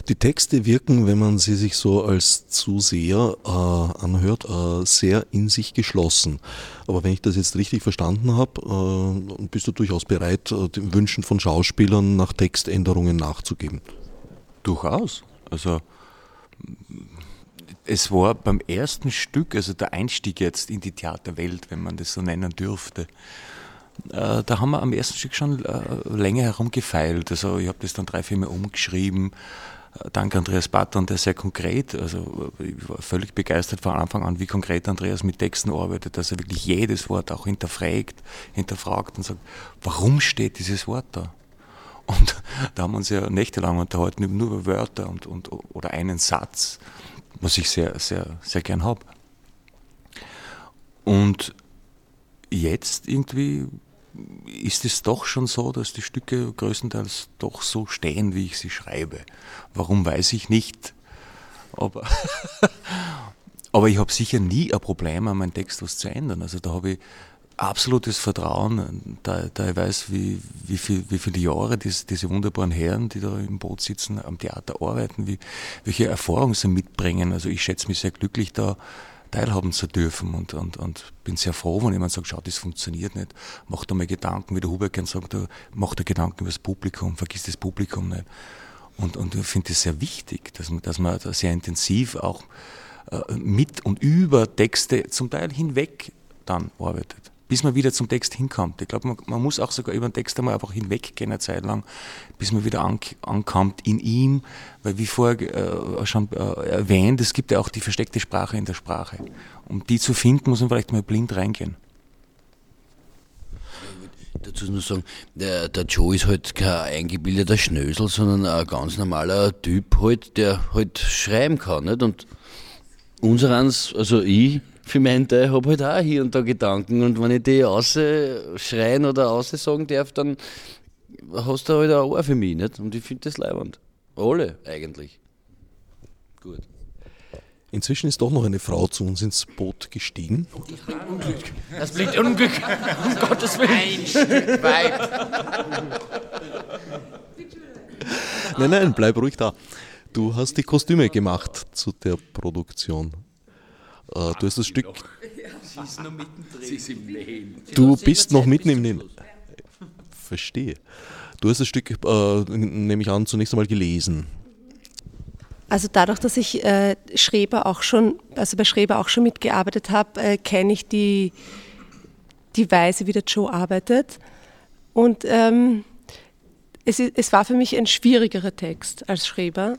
Die Texte wirken, wenn man sie sich so als Zuseher äh, anhört, äh, sehr in sich geschlossen. Aber wenn ich das jetzt richtig verstanden habe, äh, bist du durchaus bereit, äh, den Wünschen von Schauspielern nach Textänderungen nachzugeben. Durchaus. Also es war beim ersten Stück, also der Einstieg jetzt in die Theaterwelt, wenn man das so nennen dürfte, äh, da haben wir am ersten Stück schon äh, länger herumgefeilt. Also ich habe das dann drei, vier Mal umgeschrieben. Äh, dank Andreas Battern, der sehr konkret, also ich war völlig begeistert von Anfang an, wie konkret Andreas mit Texten arbeitet, dass er wirklich jedes Wort auch hinterfragt, hinterfragt und sagt, warum steht dieses Wort da? Und da haben wir uns ja nächtelang unterhalten, nur über Wörter und, und, oder einen Satz, was ich sehr, sehr, sehr gern habe. Und jetzt irgendwie ist es doch schon so, dass die Stücke größtenteils doch so stehen, wie ich sie schreibe. Warum weiß ich nicht. Aber, aber ich habe sicher nie ein Problem, an meinem Text was zu ändern. Also da habe ich absolutes Vertrauen, da, da ich weiß, wie, wie, viel, wie viele Jahre dies, diese wunderbaren Herren, die da im Boot sitzen, am Theater arbeiten, wie, welche Erfahrungen sie mitbringen. Also ich schätze mich sehr glücklich, da teilhaben zu dürfen und, und, und bin sehr froh, wenn jemand sagt, schau, das funktioniert nicht, mach da mal Gedanken, wie der Hubert gern sagt, mach da Gedanken über das Publikum, vergiss das Publikum nicht. Und, und ich finde es sehr wichtig, dass man, dass man sehr intensiv auch äh, mit und über Texte zum Teil hinweg dann arbeitet bis man wieder zum Text hinkommt. Ich glaube, man, man, muss auch sogar über den Text einmal einfach hinweggehen eine Zeit lang, bis man wieder an, ankommt in ihm, weil wie vorher äh, schon äh, erwähnt, es gibt ja auch die versteckte Sprache in der Sprache. Um die zu finden, muss man vielleicht mal blind reingehen. Dazu nur sagen, der, der Joe ist halt kein eingebildeter Schnösel, sondern ein ganz normaler Typ halt, der halt schreiben kann. Nicht? Und unsereins, also ich, für meinen Teil habe halt auch hier und da Gedanken und wenn ich die ausschreien oder aussagen darf, dann hast du halt ein Ohr für mich, nicht? Und ich finde das leibend. Alle eigentlich. Gut. Inzwischen ist doch noch eine Frau zu uns ins Boot gestiegen. Das bringt Unglück. Das bringt Unglück. Um Gottes Willen. Ein Stück weit. nein, nein, bleib ruhig da. Du hast die Kostüme gemacht zu der Produktion. Äh, du hast das Stück. Sie ist noch mittendrin. Sie ist im Nähen. Du bist noch mitten im Nähen. Verstehe. Du hast das Stück, äh, nehme ich an, zunächst einmal gelesen. Also dadurch, dass ich äh, Schreber auch schon, also bei Schreber auch schon mitgearbeitet habe, äh, kenne ich die, die Weise, wie der Joe arbeitet. Und ähm, es, es war für mich ein schwierigerer Text als Schreber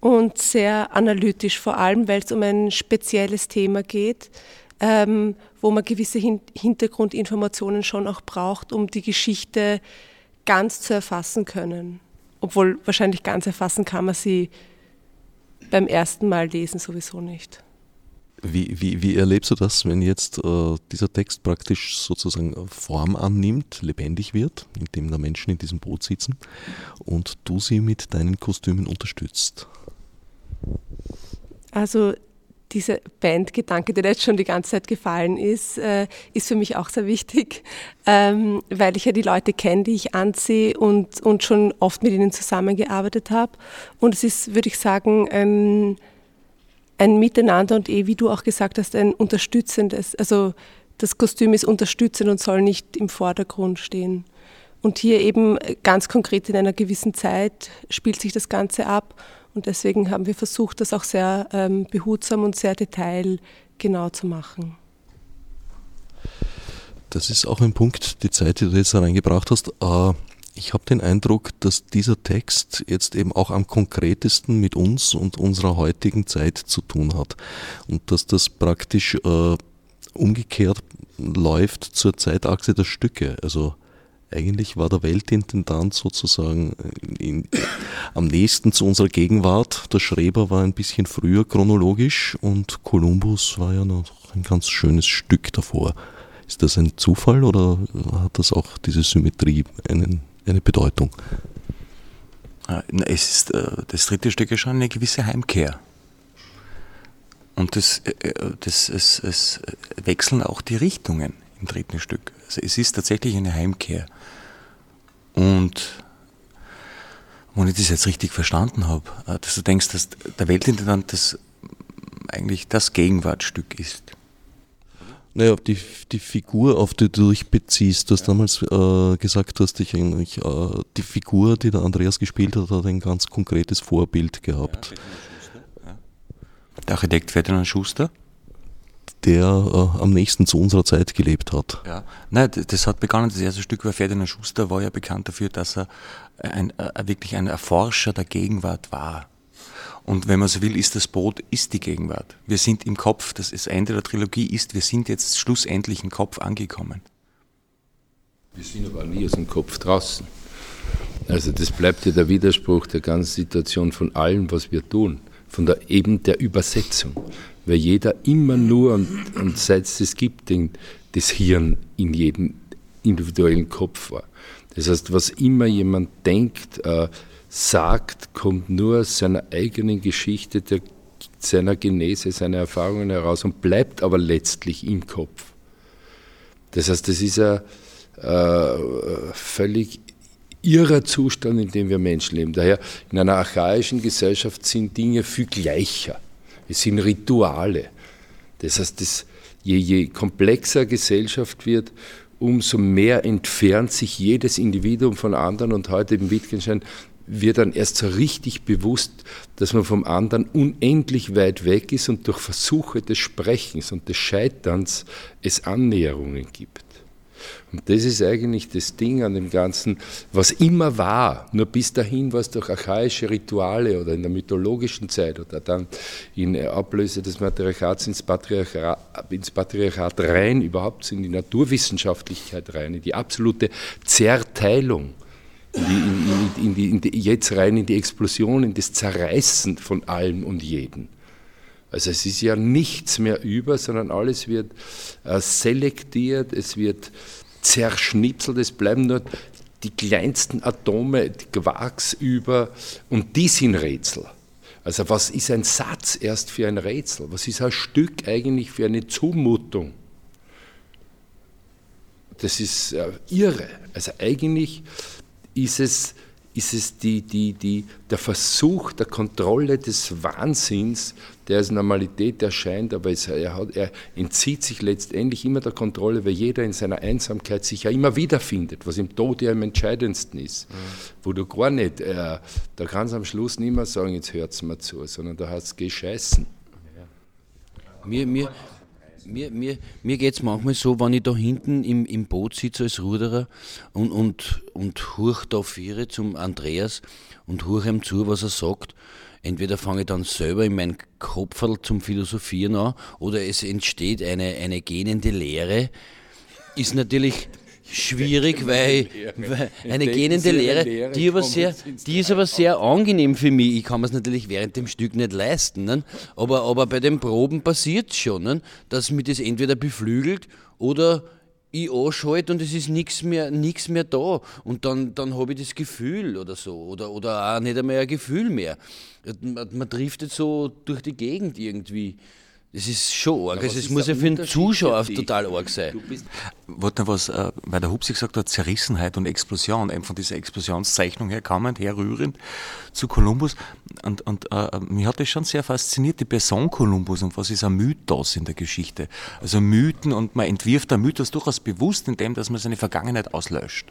und sehr analytisch, vor allem weil es um ein spezielles Thema geht, ähm, wo man gewisse Hin Hintergrundinformationen schon auch braucht, um die Geschichte ganz zu erfassen können. Obwohl wahrscheinlich ganz erfassen kann man sie beim ersten Mal lesen sowieso nicht. Wie, wie, wie erlebst du das, wenn jetzt äh, dieser Text praktisch sozusagen Form annimmt, lebendig wird, indem da Menschen in diesem Boot sitzen und du sie mit deinen Kostümen unterstützt? Also dieser Bandgedanke, der jetzt schon die ganze Zeit gefallen ist, äh, ist für mich auch sehr wichtig, ähm, weil ich ja die Leute kenne, die ich ansehe und, und schon oft mit ihnen zusammengearbeitet habe. Und es ist, würde ich sagen, ein, ein Miteinander und eh, wie du auch gesagt hast, ein unterstützendes. Also das Kostüm ist unterstützend und soll nicht im Vordergrund stehen. Und hier eben ganz konkret in einer gewissen Zeit spielt sich das Ganze ab und deswegen haben wir versucht, das auch sehr ähm, behutsam und sehr detailgenau zu machen. Das ist auch ein Punkt, die Zeit, die du jetzt reingebracht hast. Äh, ich habe den Eindruck, dass dieser Text jetzt eben auch am konkretesten mit uns und unserer heutigen Zeit zu tun hat. Und dass das praktisch äh, umgekehrt läuft zur Zeitachse der Stücke. Also eigentlich war der Weltintendant sozusagen in, am nächsten zu unserer Gegenwart. Der Schreber war ein bisschen früher chronologisch und Kolumbus war ja noch ein ganz schönes Stück davor. Ist das ein Zufall oder hat das auch diese Symmetrie einen, eine Bedeutung? Ah, es ist, äh, das dritte Stück ist schon eine gewisse Heimkehr. Und das, äh, das, es, es wechseln auch die Richtungen im dritten Stück. Also es ist tatsächlich eine Heimkehr. Und wenn ich das jetzt richtig verstanden habe, äh, dass du denkst, dass der Weltintendant das eigentlich das Gegenwartstück ist. Naja, die, die Figur, auf die du dich beziehst, du hast damals äh, gesagt, dass dich eigentlich äh, die Figur, die der Andreas gespielt hat, hat ein ganz konkretes Vorbild gehabt. Ja, der Architekt Ferdinand Schuster der äh, am nächsten zu unserer Zeit gelebt hat. Ja, nein, das hat begonnen, das erste Stück war Ferdinand Schuster, war ja bekannt dafür, dass er ein, äh, wirklich ein Erforscher der Gegenwart war. Und wenn man so will, ist das Boot, ist die Gegenwart. Wir sind im Kopf, das, das Ende der Trilogie ist, wir sind jetzt schlussendlich im Kopf angekommen. Wir sind aber nie aus dem Kopf draußen. Also das bleibt ja der Widerspruch der ganzen Situation von allem, was wir tun, von der eben der Übersetzung weil jeder immer nur, und, und seit es das gibt, den, das Hirn in jedem individuellen Kopf war. Das heißt, was immer jemand denkt, äh, sagt, kommt nur aus seiner eigenen Geschichte, der, seiner Genese, seiner Erfahrungen heraus und bleibt aber letztlich im Kopf. Das heißt, das ist ein äh, völlig irrer Zustand, in dem wir Menschen leben. Daher, in einer archaischen Gesellschaft sind Dinge viel gleicher. Es sind Rituale. Das heißt, das, je, je komplexer Gesellschaft wird, umso mehr entfernt sich jedes Individuum von anderen und heute im Wittgenstein wird dann erst so richtig bewusst, dass man vom anderen unendlich weit weg ist und durch Versuche des Sprechens und des Scheiterns es Annäherungen gibt. Und das ist eigentlich das Ding an dem Ganzen, was immer war. Nur bis dahin war es durch archaische Rituale oder in der mythologischen Zeit oder dann in Ablöse des Matriarchats ins Patriarchat, ins Patriarchat rein, überhaupt in die Naturwissenschaftlichkeit rein, in die absolute Zerteilung. In die, in, in, in die, jetzt rein in die Explosion, in das Zerreißen von allem und jedem. Also es ist ja nichts mehr über, sondern alles wird äh, selektiert, es wird zerschnitzelt, es bleiben nur die kleinsten Atome, die Quarks über und die sind Rätsel. Also was ist ein Satz erst für ein Rätsel? Was ist ein Stück eigentlich für eine Zumutung? Das ist äh, irre. Also eigentlich ist es ist es die, die, die, der Versuch der Kontrolle des Wahnsinns, der als Normalität erscheint, aber es, er, hat, er, entzieht sich letztendlich immer der Kontrolle, weil jeder in seiner Einsamkeit sich ja immer wiederfindet, was im Tod ja am entscheidendsten ist. Mhm. Wo du gar nicht, äh, da kannst du am Schluss nicht mehr sagen, jetzt hört es mir zu, sondern da hast du gescheißen. Ja. Mir, mir, mir, mir, mir geht es manchmal so, wenn ich da hinten im, im Boot sitze als Ruderer und, und, und hurch da viere zum Andreas und hurch ihm zu, was er sagt. Entweder fange ich dann selber in meinem Kopf zum Philosophieren an oder es entsteht eine, eine gähnende Lehre. Ist natürlich schwierig, weil, weil eine gähnende Lehre, die, aber sehr, die ist aber sehr angenehm für mich. Ich kann mir es natürlich während dem Stück nicht leisten, ne? aber, aber bei den Proben passiert es schon, ne? dass mich das entweder beflügelt oder ich anschalte und es ist nichts mehr, mehr da. Und dann, dann habe ich das Gefühl oder so. Oder, oder auch nicht einmal ein Gefühl mehr. Man, man driftet so durch die Gegend irgendwie. Das ist schon arg. Also es muss ja für einen Zuschauer total arg sein. Wollte was, äh, weil der Hupsi gesagt hat, Zerrissenheit und Explosion, eben von dieser Explosionszeichnung her kommend, herrührend zu Kolumbus. Und, und äh, mich hat das schon sehr fasziniert, die Person Kolumbus und was ist ein Mythos in der Geschichte. Also Mythen und man entwirft einen Mythos durchaus bewusst, indem dass man seine Vergangenheit auslöscht.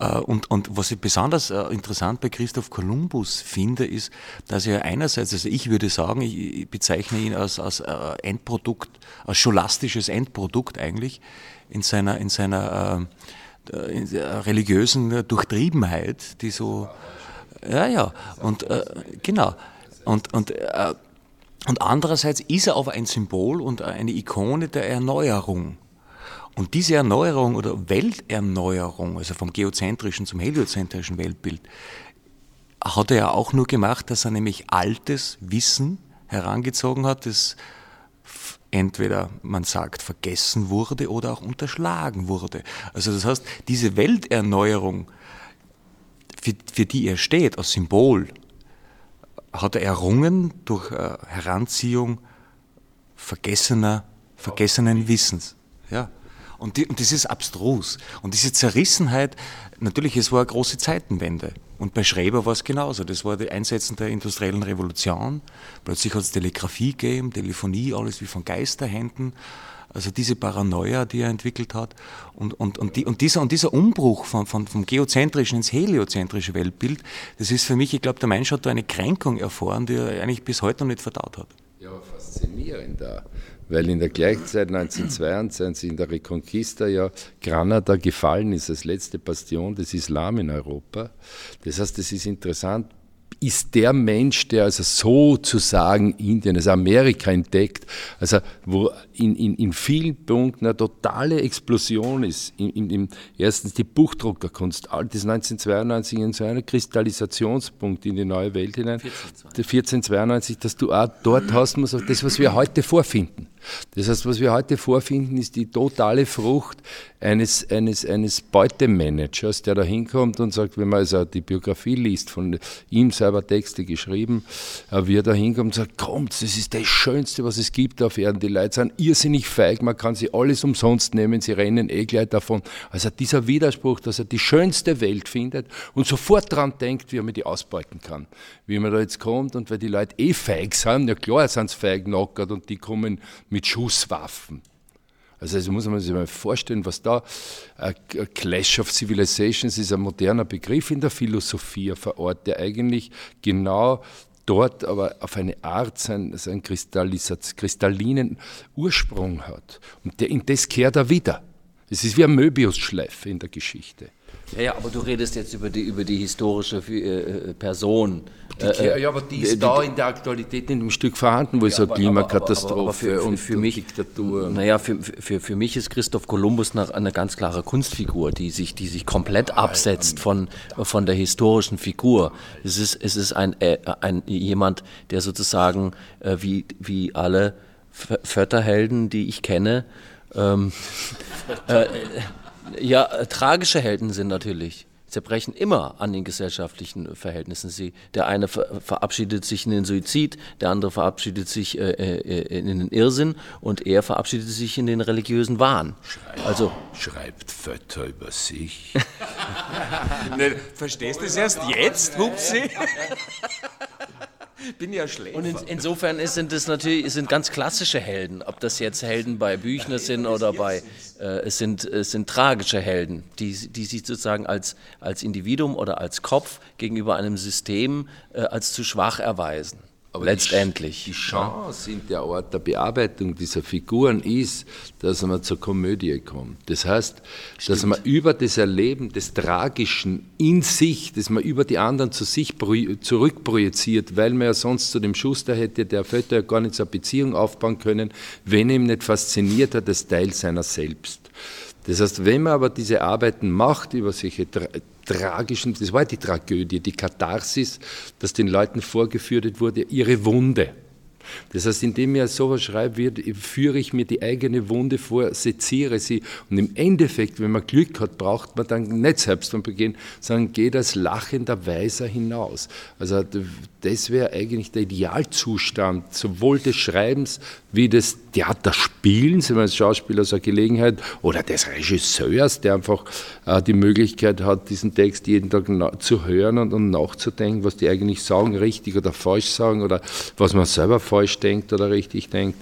Äh, und, und was ich besonders äh, interessant bei Christoph Kolumbus finde, ist, dass er einerseits, also ich würde sagen, ich bezeichne ihn als, als äh, Endprodukt, als scholastisches Endprodukt eigentlich, in seiner, in seiner in religiösen Durchtriebenheit, die so, ja, ja, und genau, und, und, und andererseits ist er aber ein Symbol und eine Ikone der Erneuerung. Und diese Erneuerung oder Welterneuerung, also vom geozentrischen zum heliozentrischen Weltbild, hat er ja auch nur gemacht, dass er nämlich altes Wissen herangezogen hat, das entweder, man sagt, vergessen wurde oder auch unterschlagen wurde. Also das heißt, diese Welterneuerung, für, für die er steht, als Symbol, hat er errungen durch äh, Heranziehung vergessener, vergessenen Wissens. Ja. Und, die, und das ist abstrus. Und diese Zerrissenheit, natürlich, es war eine große Zeitenwende. Und bei Schreber war es genauso. Das war die Einsetzen der industriellen Revolution. Plötzlich hat es Telegrafie gegeben, Telefonie, alles wie von Geisterhänden. Also diese Paranoia, die er entwickelt hat. Und, und, und, die, und, dieser, dieser Umbruch von, von, vom geozentrischen ins heliozentrische Weltbild, das ist für mich, ich glaube, der Mensch hat da eine Kränkung erfahren, die er eigentlich bis heute noch nicht verdaut hat. Ja, faszinierend da weil in der gleichen Zeit 1922 in der Reconquista ja Granada gefallen ist als letzte Bastion des Islam in Europa. Das heißt, es ist interessant, ist der Mensch, der also sozusagen Indien, also Amerika entdeckt, also wo in, in, in vielen Punkten eine totale Explosion ist. In, in, in erstens die Buchdruckerkunst, all das 1992 in so einen Kristallisationspunkt in die neue Welt hinein. 1492, 1492 dass du auch dort hast, muss das, was wir heute vorfinden. Das heißt, was wir heute vorfinden, ist die totale Frucht eines, eines, eines Beutemanagers, der da hinkommt und sagt, wenn man also die Biografie liest, von ihm selber Texte geschrieben, äh, wie er da hinkommt und sagt, kommt, das ist das Schönste, was es gibt auf Erden. Die Leute sind irrsinnig feig, man kann sie alles umsonst nehmen, sie rennen eh gleich davon. Also dieser Widerspruch, dass er die schönste Welt findet und sofort daran denkt, wie man die ausbeuten kann. Wie man da jetzt kommt und weil die Leute eh feig sind, ja klar sind sie feig knockert und die kommen mit Schusswaffen. Also, also muss man sich mal vorstellen, was da äh, Clash of Civilizations ist ein moderner Begriff in der Philosophie vor Ort, der eigentlich genau dort aber auf eine Art seinen, seinen kristallinen Ursprung hat. Und der, in das kehrt er wieder. Es ist wie ein Möbiusschleife in der Geschichte. Ja, ja, aber du redest jetzt über die, über die historische äh, äh Person. Die, äh, ja, aber die ist die, da in der Aktualität in dem Stück vorhanden, wo ja, es so Klimakatastrophe für, und für mich, Diktatur. Naja, für, für, für mich ist Christoph Kolumbus eine ganz klare Kunstfigur, die sich, die sich komplett absetzt von, von der historischen Figur. Es ist, es ist ein, äh, ein, jemand, der sozusagen äh, wie, wie alle Förderhelden, die ich kenne, ähm, äh, ja, äh, tragische Helden sind natürlich. Zerbrechen immer an den gesellschaftlichen Verhältnissen. Sie, der eine ver verabschiedet sich in den Suizid, der andere verabschiedet sich äh, äh, in den Irrsinn und er verabschiedet sich in den religiösen Wahn. Schreibt, also schreibt Fötter über sich. ne, verstehst du es erst jetzt, Hupsi? bin ja schlecht. Und in, insofern sind es natürlich sind ganz klassische Helden. Ob das jetzt Helden bei Büchner sind oder bei, äh, es, sind, es sind tragische Helden, die, die sich sozusagen als, als Individuum oder als Kopf gegenüber einem System äh, als zu schwach erweisen. Aber letztendlich. Die, Chance in der Art der Bearbeitung dieser Figuren ist, dass man zur Komödie kommt. Das heißt, Stimmt. dass man über das Erleben des Tragischen in sich, dass man über die anderen zu sich zurückprojiziert, weil man ja sonst zu dem Schuster hätte, der Vetter ja gar nicht so eine Beziehung aufbauen können, wenn ihm nicht fasziniert hat, das Teil seiner selbst. Das heißt, wenn man aber diese Arbeiten macht über solche tragischen, das war die Tragödie, die Katharsis, dass den Leuten vorgeführt wurde, ihre Wunde. Das heißt, indem ich sowas schreibe, führe ich mir die eigene Wunde vor, seziere sie und im Endeffekt, wenn man Glück hat, braucht man dann nicht selbst vom Beginn, sondern geht als lachender Weiser hinaus. Also das wäre eigentlich der Idealzustand sowohl des Schreibens wie des Theaterspielens, wenn man als Schauspieler so eine Gelegenheit, oder des Regisseurs, der einfach äh, die Möglichkeit hat, diesen Text jeden Tag zu hören und nachzudenken, was die eigentlich sagen, richtig oder falsch sagen oder was man selber falsch denkt oder richtig denkt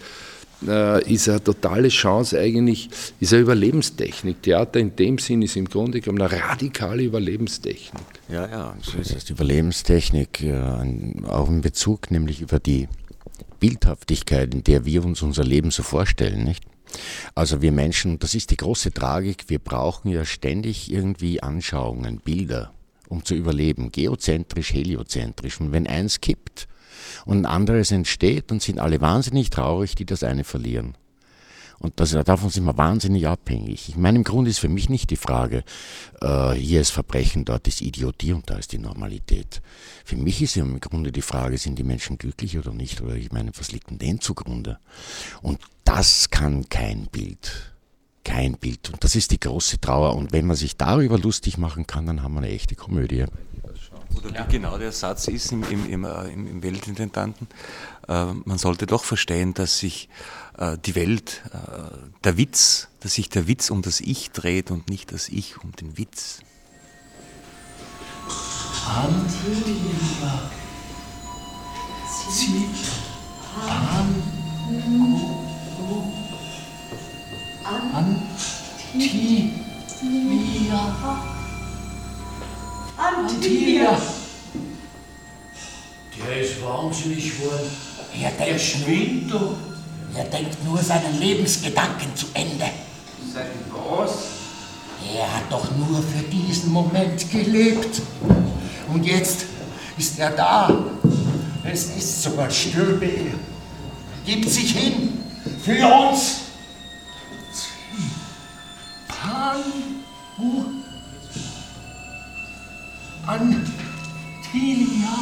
äh, ist eine totale Chance eigentlich, ist eine Überlebenstechnik. Theater in dem Sinn ist im Grunde genommen eine radikale Überlebenstechnik. Ja, ja, so ist es. Überlebenstechnik, äh, auch in Bezug nämlich über die Bildhaftigkeit, in der wir uns unser Leben so vorstellen, nicht? Also wir Menschen, das ist die große Tragik, wir brauchen ja ständig irgendwie Anschauungen, Bilder, um zu überleben, geozentrisch, heliozentrisch. Und wenn eins kippt, und ein anderes entsteht, dann sind alle wahnsinnig traurig, die das eine verlieren. Und das, davon sind wir wahnsinnig abhängig. Ich meine, im Grunde ist für mich nicht die Frage, äh, hier ist Verbrechen, dort ist Idiotie und da ist die Normalität. Für mich ist im Grunde die Frage, sind die Menschen glücklich oder nicht? Oder ich meine, was liegt denn denen zugrunde? Und das kann kein Bild. Kein Bild. Und das ist die große Trauer. Und wenn man sich darüber lustig machen kann, dann haben wir eine echte Komödie. Oder wie genau der Satz ist im, im, im, äh, im Weltintendanten. Äh, man sollte doch verstehen, dass sich äh, die Welt, äh, der Witz, dass sich der Witz um das Ich dreht und nicht das Ich um den Witz. Antilia, sie an, Antilia. Antilia. Der ist wahnsinnig geworden. Er denkt, der schwindet doch. Er denkt nur seinen Lebensgedanken zu Ende. Sein was? Er hat doch nur für diesen Moment gelebt. Und jetzt ist er da. Es ist sogar bei ihr. Gibt sich hin für uns. Pan, Antilia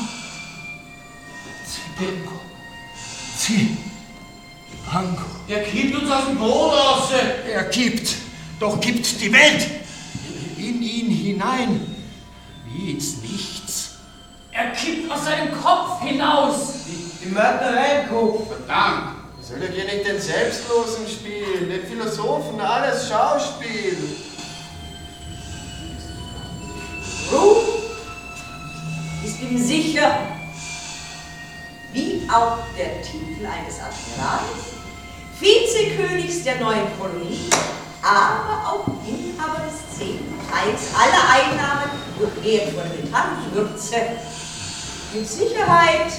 Zibenko. Zibanko. Der uns aus dem Boot raus. Er gibt, doch gibt die Welt in ihn hinein, wie ins Nichts. Er kippt aus seinem Kopf hinaus. Die, die Mördereikuh. Verdammt. Soll er dir nicht den Selbstlosen spielen, den Philosophen, alles Schauspiel? Ist ihm sicher, wie auch der Titel eines Admirals, Vizekönigs der neuen Kolonie, aber auch Inhaber des Teils aller Einnahmen und exorbitanten Würze. Mit Sicherheit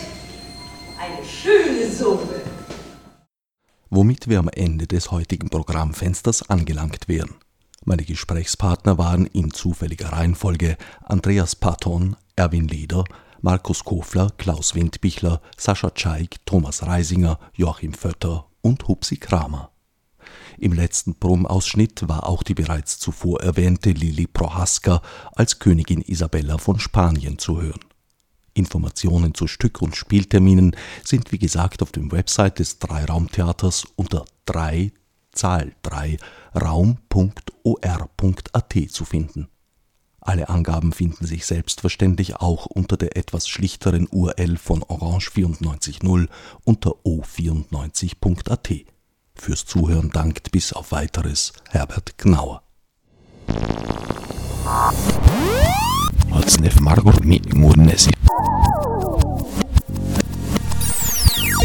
eine schöne Summe. Womit wir am Ende des heutigen Programmfensters angelangt wären. Meine Gesprächspartner waren in zufälliger Reihenfolge Andreas Patton, Erwin Leder, Markus Kofler, Klaus Windbichler, Sascha Czaik, Thomas Reisinger, Joachim Vötter und Hupsi Kramer. Im letzten Promausschnitt war auch die bereits zuvor erwähnte Lili Prohaska als Königin Isabella von Spanien zu hören. Informationen zu Stück und Spielterminen sind wie gesagt auf dem Website des Dreiraumtheaters unter 3 Zahl 3 raum.or.at zu finden. Alle Angaben finden sich selbstverständlich auch unter der etwas schlichteren URL von Orange 94.0 unter o94.at. Fürs Zuhören dankt bis auf weiteres Herbert Gnauer.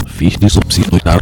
Fichte subsidiar